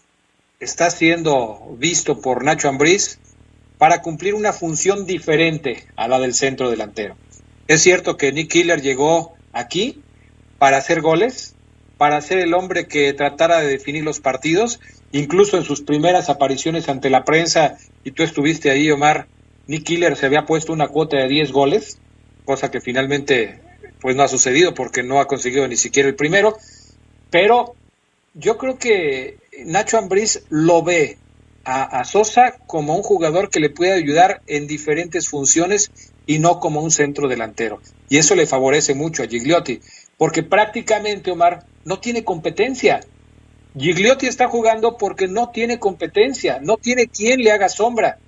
está siendo visto por Nacho Ambriz para cumplir una función diferente a la del centro delantero. Es cierto que Nick Killer llegó aquí para hacer goles, para ser el hombre que tratara de definir los partidos, incluso en sus primeras apariciones ante la prensa, y tú estuviste ahí, Omar, Nick Killer se había puesto una cuota de 10 goles, cosa que finalmente pues no ha sucedido porque no ha conseguido ni siquiera el primero, pero yo creo que Nacho Ambriz lo ve a, a, Sosa como un jugador que le puede ayudar en diferentes funciones y no como un centro delantero. Y eso le favorece mucho a Gigliotti. Porque prácticamente Omar no tiene competencia. Gigliotti está jugando porque no tiene competencia, no tiene quien le haga sombra.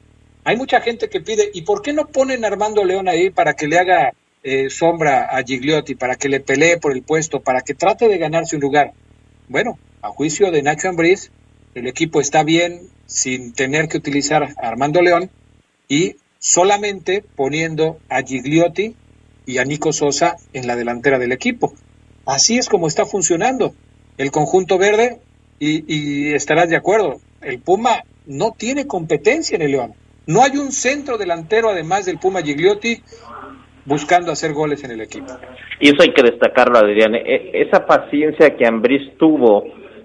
Hay mucha gente que pide, ¿y por qué no ponen a Armando León ahí para que le haga eh, sombra a Gigliotti, para que le pelee por el puesto, para que trate de ganarse un lugar? Bueno, a juicio de Nacho Ambriz, el equipo está bien sin tener que utilizar a Armando León y solamente poniendo a Gigliotti y a Nico Sosa en la delantera del equipo. Así es como está funcionando el conjunto verde y, estarás de acuerdo, el Puma no tiene competencia en el León. No hay un centro delantero además del Puma Gigliotti buscando hacer goles en el equipo. Y eso hay que destacarlo, Adrián. E, esa paciencia que Ambriz tuvo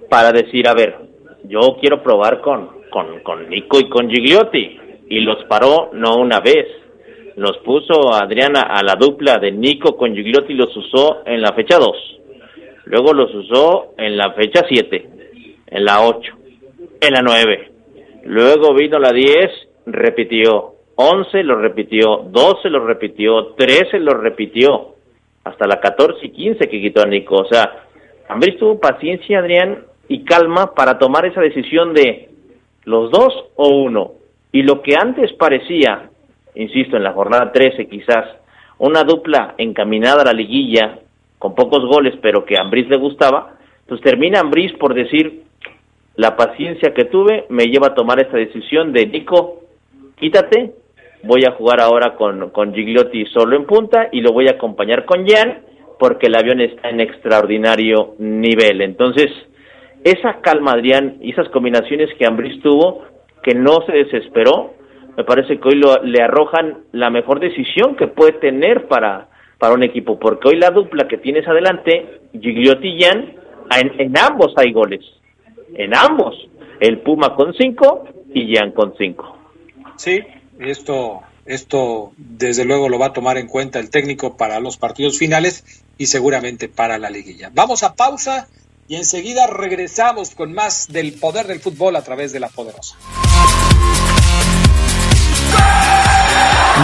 para decir, a ver, yo quiero probar con, con, con Nico y con Gigliotti. Y los paró no una vez. Los puso Adriana a la dupla de Nico con Gigliotti y los usó en la fecha 2. Luego los usó en la fecha 7 en la 8, en la 9. Luego vino la 10, repitió. 11 lo repitió, 12 lo repitió, 13 lo repitió, hasta la 14 y 15 que quitó a Nico. O sea, Ambris tuvo paciencia, Adrián, y calma para tomar esa decisión de los dos o uno. Y lo que antes parecía, insisto, en la jornada 13 quizás, una dupla encaminada a la liguilla, con pocos goles, pero que a Ambris le gustaba, pues termina Ambris por decir, la paciencia que tuve me lleva a tomar esta decisión de Nico, quítate, voy a jugar ahora con, con Gigliotti solo en punta y lo voy a acompañar con Jan porque el avión está en extraordinario nivel. Entonces, esa calma, Adrián, y esas combinaciones que Ambris tuvo, que no se desesperó, me parece que hoy lo, le arrojan la mejor decisión que puede tener para, para un equipo, porque hoy la dupla que tienes adelante, Gigliotti y Jan, en ambos hay goles en ambos, el Puma con cinco y Jan con cinco. Sí, esto, esto desde luego lo va a tomar en cuenta el técnico para los partidos finales y seguramente para la liguilla. Vamos a pausa y enseguida regresamos con más del poder del fútbol a través de la poderosa.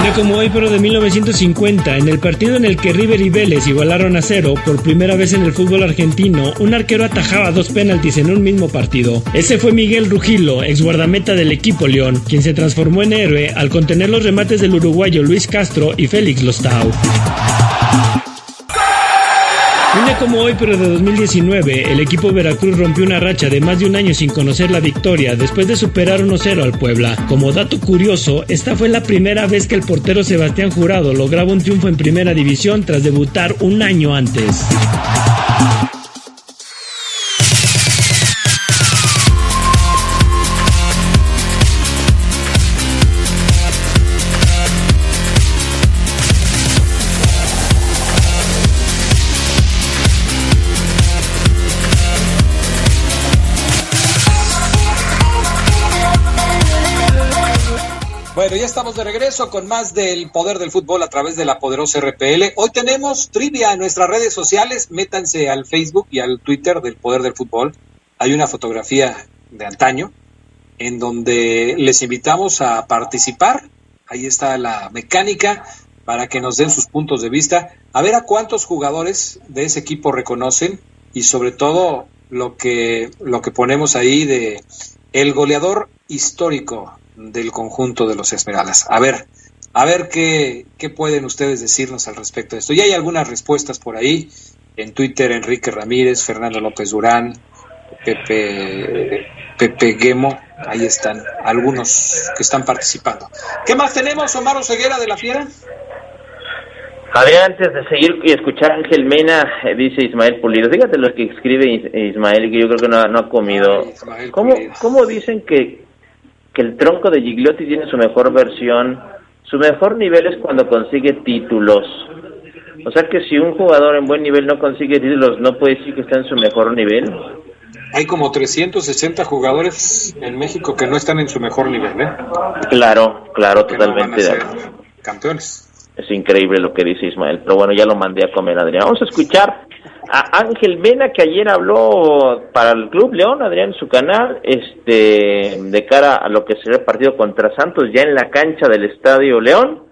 Día como hoy, pero de 1950, en el partido en el que River y Vélez igualaron a cero, por primera vez en el fútbol argentino, un arquero atajaba dos penaltis en un mismo partido. Ese fue Miguel Rugilo, ex guardameta del equipo León, quien se transformó en héroe al contener los remates del uruguayo Luis Castro y Félix Lostau. Un día como hoy, pero de 2019, el equipo Veracruz rompió una racha de más de un año sin conocer la victoria después de superar 1-0 al Puebla. Como dato curioso, esta fue la primera vez que el portero Sebastián Jurado lograba un triunfo en primera división tras debutar un año antes. Ya estamos de regreso con más del poder del fútbol a través de la poderosa RPL. Hoy tenemos trivia en nuestras redes sociales. Métanse al Facebook y al Twitter del poder del fútbol. Hay una fotografía de antaño en donde les invitamos a participar. Ahí está la mecánica para que nos den sus puntos de vista, a ver a cuántos jugadores de ese equipo reconocen y sobre todo lo que lo que ponemos ahí de el goleador histórico del conjunto de los Esmeraldas. A ver, a ver qué, qué pueden ustedes decirnos al respecto de esto. Y hay algunas respuestas por ahí. En Twitter, Enrique Ramírez, Fernando López Durán, Pepe, Pepe Guemo, ahí están algunos que están participando. ¿Qué más tenemos, Omar Ceguera de la Fiera? Javier, antes de seguir y escuchar a Ángel Mena, eh, dice Ismael Pulido. Fíjate lo que escribe Ismael, que yo creo que no, no ha comido. ¿Cómo, ¿Cómo dicen que que el tronco de Gigliotti tiene su mejor versión, su mejor nivel es cuando consigue títulos. O sea que si un jugador en buen nivel no consigue títulos, no puede decir que está en su mejor nivel. Hay como 360 jugadores en México que no están en su mejor nivel, ¿eh? Claro, claro, totalmente. campeones. Es increíble lo que dice Ismael, pero bueno, ya lo mandé a comer, Adrián. Vamos a escuchar a Ángel Mena que ayer habló para el Club León, Adrián, en su canal, este, de cara a lo que será el partido contra Santos ya en la cancha del Estadio León.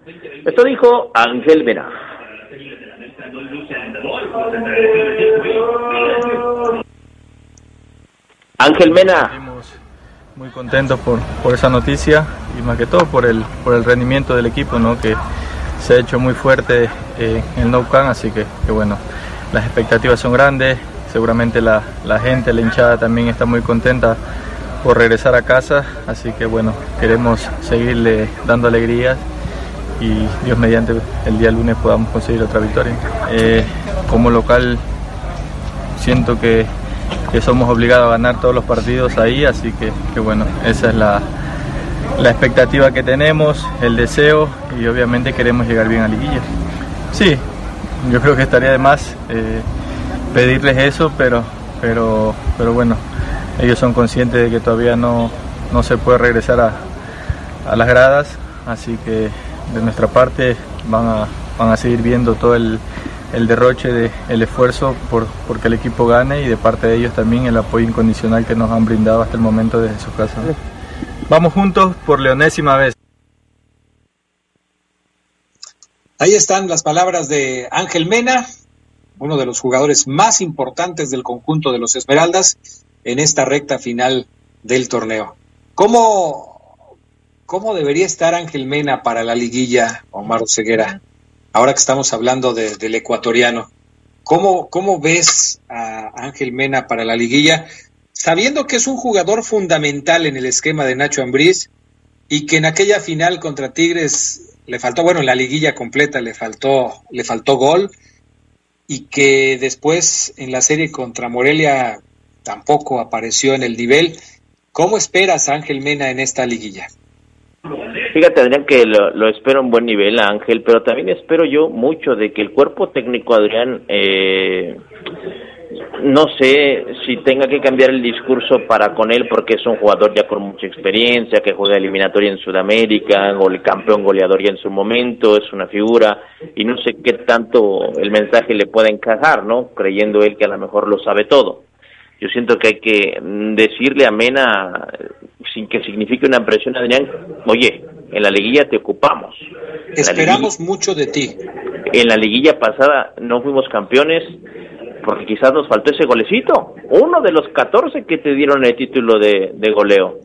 Esto dijo Ángel Mena. Ángel Mena. Muy contentos por, por esa noticia y más que todo por el, por el rendimiento del equipo, ¿no? que se ha hecho muy fuerte eh, en el Nou Camp, así que, que, bueno, las expectativas son grandes, seguramente la, la gente, la hinchada también está muy contenta por regresar a casa, así que bueno, queremos seguirle dando alegrías y Dios mediante el día lunes podamos conseguir otra victoria. Eh, como local siento que, que, somos obligados a ganar todos los partidos ahí, así que, que bueno, esa es la, la, expectativa que tenemos, el deseo y obviamente queremos llegar bien a liguilla. Sí, yo creo que estaría de más eh, pedirles eso, pero, pero, pero bueno, ellos son conscientes de que todavía no, no se puede regresar a, a las gradas, así que de nuestra parte van a, van a seguir viendo todo el, el derroche, de, el esfuerzo por porque el equipo gane y de parte de ellos también el apoyo incondicional que nos han brindado hasta el momento desde su casa. Vamos juntos por leonésima vez. Ahí están las palabras de Ángel Mena, uno de los jugadores más importantes del conjunto de los Esmeraldas en esta recta final del torneo. ¿Cómo ¿Cómo debería estar Ángel Mena para la liguilla, Omar Ceguera? Ahora que estamos hablando de, del ecuatoriano, ¿cómo, ¿cómo ves a Ángel Mena para la liguilla? Sabiendo que es un jugador fundamental en el esquema de Nacho Ambriz y que en aquella final contra Tigres le faltó, bueno, en la liguilla completa le faltó, le faltó gol y que después en la serie contra Morelia tampoco apareció en el nivel. ¿Cómo esperas a Ángel Mena en esta liguilla? Fíjate, Adrián, que lo, lo, espero en buen nivel, Ángel, pero también espero yo mucho de que el cuerpo técnico, Adrián, eh, no sé si tenga que cambiar el discurso para con él, porque es un jugador ya con mucha experiencia, que juega eliminatoria en Sudamérica, gol, campeón goleador ya en su momento, es una figura, y no sé qué tanto el mensaje le pueda encajar, ¿no? Creyendo él que a lo mejor lo sabe todo. Yo siento que hay que decirle a Mena, sin que signifique una presión, Adrián, oye, en la liguilla te ocupamos. Esperamos mucho de ti. En la liguilla pasada no fuimos campeones porque quizás nos faltó ese golecito, uno de los 14 que te dieron el título de, goleo.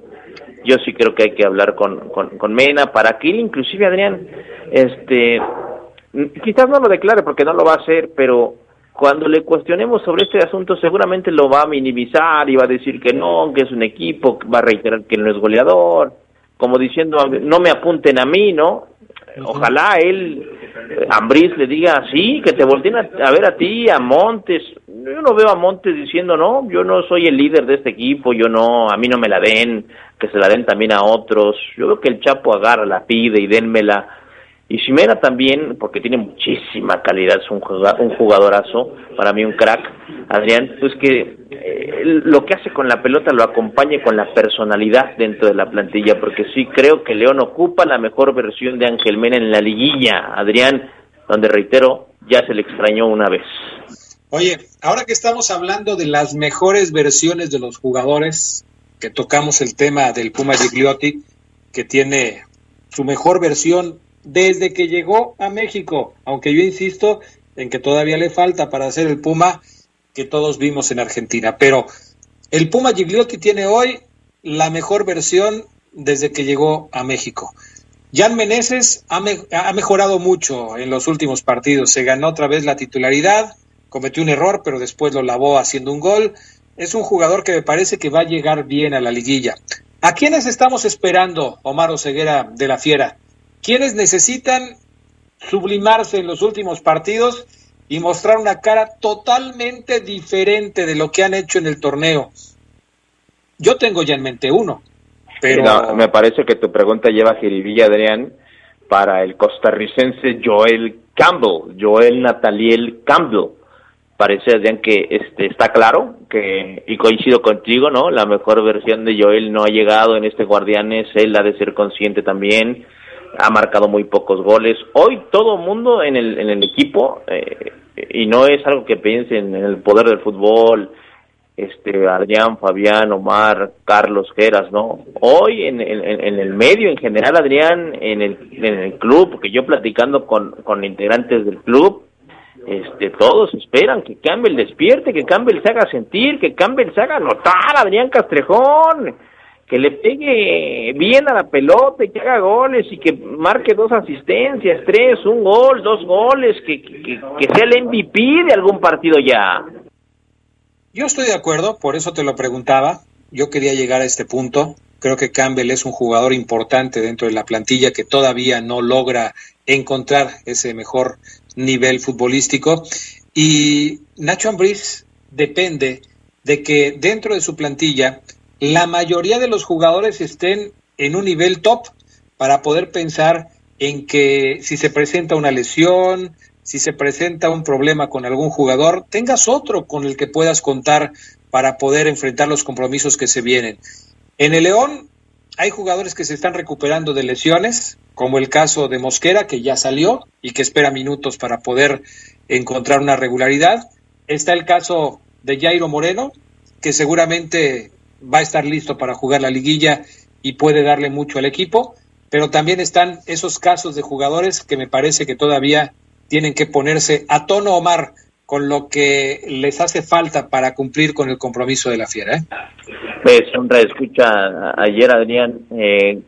Yo sí creo que hay que hablar con, con, con Mena para que él, inclusive Adrián, este, quizás no lo declare porque no lo va a hacer, pero cuando le cuestionemos sobre este asunto seguramente lo va a minimizar y va a decir que no, que es un equipo, va a reiterar que no es goleador, como diciendo, no me apunten a mí, ¿no? Ojalá él, Ambriz, le diga, sí, que te volteen a, ver a ti, a Montes. Yo no veo a Montes diciendo, no, yo no soy el líder de este equipo, yo no, a mí no me la den, que se la den también a otros. Yo veo que el Chapo agarra, la pide y denmela y Ximena también, porque tiene muchísima calidad, es un, jugadorazo, para mí un crack, Adrián, pues que eh, lo que hace con la pelota lo acompañe con la personalidad dentro de la plantilla, porque sí creo que León ocupa la mejor versión de Ángel Mena en la liguilla, Adrián, donde reitero, ya se le extrañó una vez. Oye, ahora que estamos hablando de las mejores versiones de los jugadores, que tocamos el tema del Puma Gigliotti, que tiene su mejor versión desde que llegó a México, aunque yo insisto en que todavía le falta para hacer el Puma que todos vimos en Argentina. Pero el Puma Gigliotti tiene hoy la mejor versión desde que llegó a México. Jan Meneses ha, me ha, mejorado mucho en los últimos partidos. Se ganó otra vez la titularidad, cometió un error, pero después lo lavó haciendo un gol. Es un jugador que me parece que va a llegar bien a la liguilla. ¿A quiénes estamos esperando, Omar Oseguera de la Fiera? quienes necesitan sublimarse en los últimos partidos y mostrar una cara totalmente diferente de lo que han hecho en el torneo. Yo tengo ya en mente uno, pero... Me parece que tu pregunta lleva jiribilla, Adrián, para el costarricense Joel Campbell, Joel Nataliel Campbell. Parece, Adrián, que este, está claro, que y coincido contigo, ¿no? La mejor versión de Joel no ha llegado en este Guardianes, él ha de ser consciente también ha marcado muy pocos goles. Hoy todo mundo en el, en el equipo, eh, y no es algo que piensen en el poder del fútbol, este Adrián, Fabián, Omar, Carlos, Geras, ¿no? Hoy en, en, el medio en general, Adrián, en el, en el club, porque yo platicando con, con integrantes del club, este, todos esperan que Campbell despierte, que Campbell se haga sentir, que Campbell se haga notar, Adrián Castrejón, que le pegue bien a la pelota y que haga goles y que marque dos asistencias, tres, un gol, dos goles, que, que, que sea el MVP de algún partido ya. Yo estoy de acuerdo, por eso te lo preguntaba. Yo quería llegar a este punto. Creo que Campbell es un jugador importante dentro de la plantilla que todavía no logra encontrar ese mejor nivel futbolístico. Y Nacho Ambriz depende de que dentro de su plantilla la mayoría de los jugadores estén en un nivel top para poder pensar en que si se presenta una lesión, si se presenta un problema con algún jugador, tengas otro con el que puedas contar para poder enfrentar los compromisos que se vienen. En el León hay jugadores que se están recuperando de lesiones, como el caso de Mosquera, que ya salió y que espera minutos para poder encontrar una regularidad. Está el caso de Jairo Moreno, que seguramente va a estar listo para jugar la liguilla y puede darle mucho al equipo, pero también están esos casos de jugadores que me parece que todavía tienen que ponerse a tono, Omar, con lo que les hace falta para cumplir con el compromiso de la fiera. ¿eh? Pues, escucha ayer, Adrián, eh,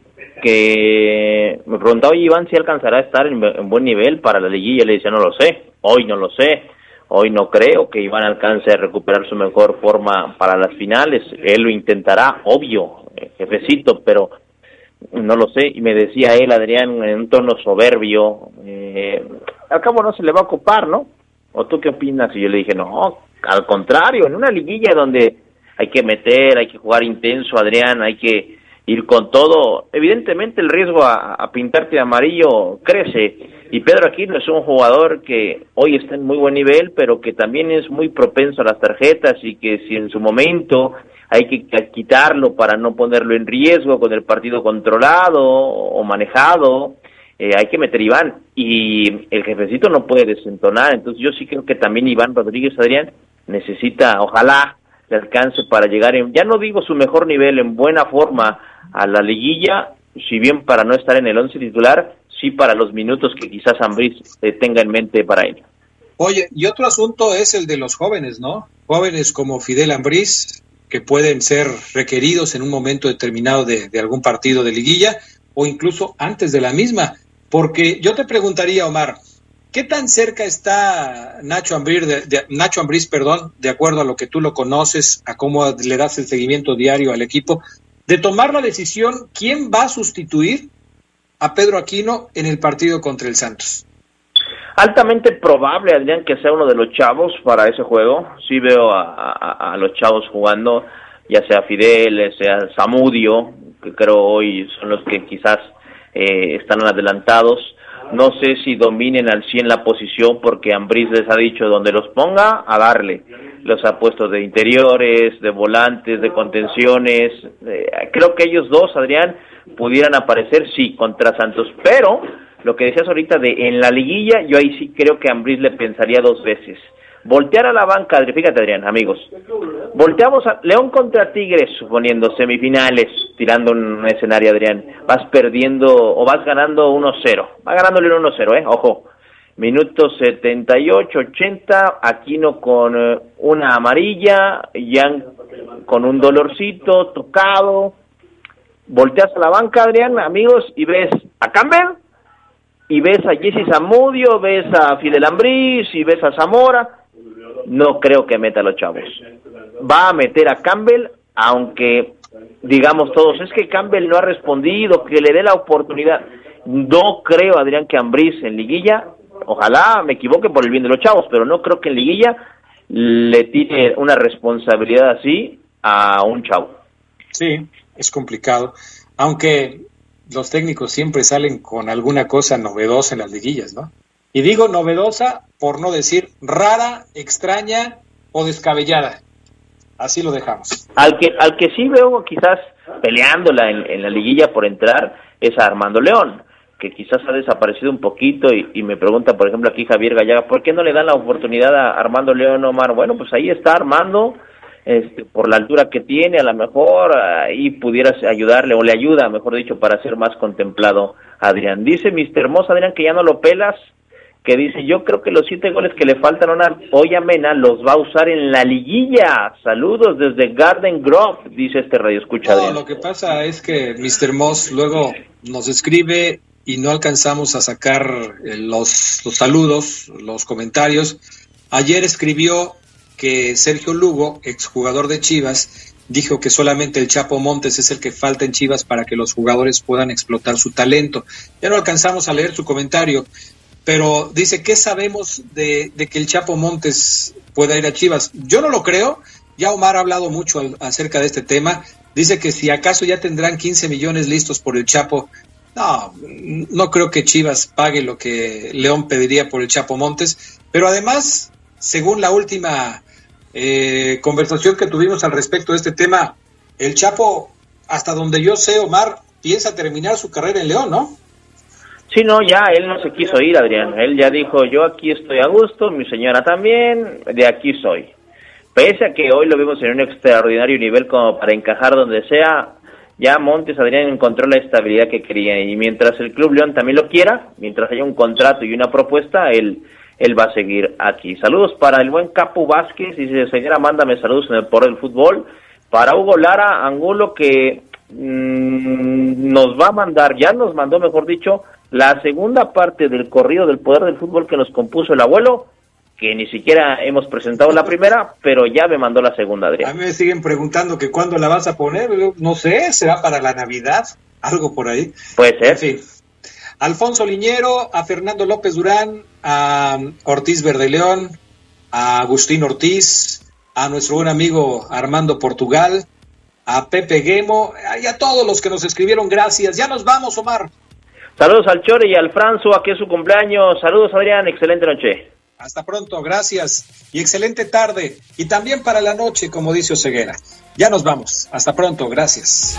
que me preguntaba, oye, Iván, si alcanzará a estar en, buen nivel para la liguilla. Le decía, no lo sé, hoy no lo sé, hoy no creo que Iván alcance a recuperar su mejor forma para las finales. Él lo intentará, obvio, eh, jefecito, pero no lo sé. Y me decía él, Adrián, en un tono soberbio, eh, al cabo no se le va a ocupar, ¿no? ¿O tú qué opinas? Y yo le dije, no, al contrario, en una liguilla donde hay que meter, hay que jugar intenso, Adrián, hay que ir con todo. Evidentemente el riesgo a, pintarte de amarillo crece y Pedro Aquino es un jugador que hoy está en muy buen nivel, pero que también es muy propenso a las tarjetas y que si en su momento hay que quitarlo para no ponerlo en riesgo con el partido controlado o manejado, eh, hay que meter Iván. Y el jefecito no puede desentonar, entonces yo sí creo que también Iván Rodríguez Adrián necesita, ojalá le alcance para llegar en, ya no digo su mejor nivel, en buena forma a la liguilla, si bien para no estar en el once titular, para los minutos que quizás Ambriz eh, tenga en mente para él. Oye, y otro asunto es el de los jóvenes, ¿no? Jóvenes como Fidel Ambriz, que pueden ser requeridos en un momento determinado de, algún partido de liguilla o incluso antes de la misma. Porque yo te preguntaría, Omar, ¿Qué tan cerca está Nacho Ambriz, Nacho Ambriz, perdón, de acuerdo a lo que tú lo conoces, a cómo le das el seguimiento diario al equipo, de tomar la decisión quién va a sustituir a Pedro Aquino en el partido contra el Santos? Altamente probable, Adrián, que sea uno de los chavos para ese juego. Sí veo a, los chavos jugando, ya sea Fidel, sea Zamudio, que creo hoy son los que quizás eh, están adelantados no sé si dominen al 100 la posición porque Ambriz les ha dicho donde los ponga, a darle. Los ha puesto de interiores, de volantes, de contenciones. Creo que ellos dos, Adrián, pudieran aparecer, sí, contra Santos. Pero lo que decías ahorita de en la liguilla, yo ahí sí creo que Ambriz le pensaría dos veces. Voltear a la banca, fíjate Adrián, amigos, volteamos a León contra Tigres, suponiendo semifinales, tirando un escenario Adrián, vas perdiendo o vas ganando 1-0, va ganándole 1-0, eh, ojo, minuto 78, 80, Aquino con eh, una amarilla, Jan con un dolorcito, tocado, volteas a la banca Adrián, amigos, y ves a Campbell, y ves a Jesse Zamudio, ves a Fidel Ambriz, y ves a Zamora, no creo que meta a los chavos. Va a meter a Campbell, aunque digamos todos, es que Campbell no ha respondido, que le dé la oportunidad. No creo, Adrián, que Ambriz en liguilla, ojalá me equivoque por el bien de los chavos, pero no creo que en liguilla le tire una responsabilidad así a un chavo. Sí, es complicado, aunque los técnicos siempre salen con alguna cosa novedosa en las liguillas, ¿no? Y digo novedosa por no decir rara, extraña o descabellada. Así lo dejamos. Al que, al que sí veo quizás peleándola en, la liguilla por entrar es a Armando León, que quizás ha desaparecido un poquito y, me pregunta, por ejemplo, aquí Javier Gallaga, ¿por qué no le dan la oportunidad a Armando León Omar? Bueno, pues ahí está Armando, este, por la altura que tiene, a lo mejor ahí pudieras ayudarle, o le ayuda, mejor dicho, para ser más contemplado Adrián. Dice Mister Hermoso, Adrián, que ya no lo pelas, que dice, yo creo que los siete goles que le faltan hoy a Mena los va a usar en la liguilla. Saludos desde Garden Grove, dice este radio escucha. No, lo que pasa es que Mr. Moss luego nos escribe y no alcanzamos a sacar eh, los, los saludos, los comentarios. Ayer escribió que Sergio Lugo, exjugador de Chivas, dijo que solamente el Chapo Montes es el que falta en Chivas para que los jugadores puedan explotar su talento. Ya no alcanzamos a leer su comentario, pero dice, ¿qué sabemos de, que el Chapo Montes pueda ir a Chivas? Yo no lo creo, ya Omar ha hablado mucho acerca de este tema, dice que si acaso ya tendrán 15 millones listos por el Chapo, no, no creo que Chivas pague lo que León pediría por el Chapo Montes, pero además, según la última eh, conversación que tuvimos al respecto de este tema, el Chapo, hasta donde yo sé, Omar, piensa terminar su carrera en León, ¿no? Sí, no, ya él no se quiso ir, Adrián. Él ya dijo, yo aquí estoy a gusto, mi señora también, de aquí soy. Pese a que hoy lo vimos en un extraordinario nivel como para encajar donde sea, ya Montes Adrián encontró la estabilidad que quería y mientras el Club León también lo quiera, mientras haya un contrato y una propuesta, él, él va a seguir aquí. Saludos para el buen Capu Vázquez, dice señora, mándame saludos en el Poder del Fútbol. Para Hugo Lara Angulo que mm, nos va a mandar, ya nos mandó mejor dicho, la segunda parte del corrido del poder del fútbol que nos compuso el abuelo, que ni siquiera hemos presentado la primera, pero ya me mandó la segunda, Adrián. A mí me siguen preguntando que cuándo la vas a poner, no sé, será para la Navidad, algo por ahí. Puede ser. En fin. Alfonso Liñero, a Fernando López Durán, a Ortiz Verdeleón, a Agustín Ortiz, a nuestro buen amigo Armando Portugal, a Pepe Guemo, y a todos los que nos escribieron, gracias. Ya nos vamos, Omar. Saludos al Chore y al François, aquí es su cumpleaños. Saludos, Adrián, excelente noche. Hasta pronto, gracias. Y excelente tarde. Y también para la noche, como dice Oseguera. Ya nos vamos. Hasta pronto, gracias.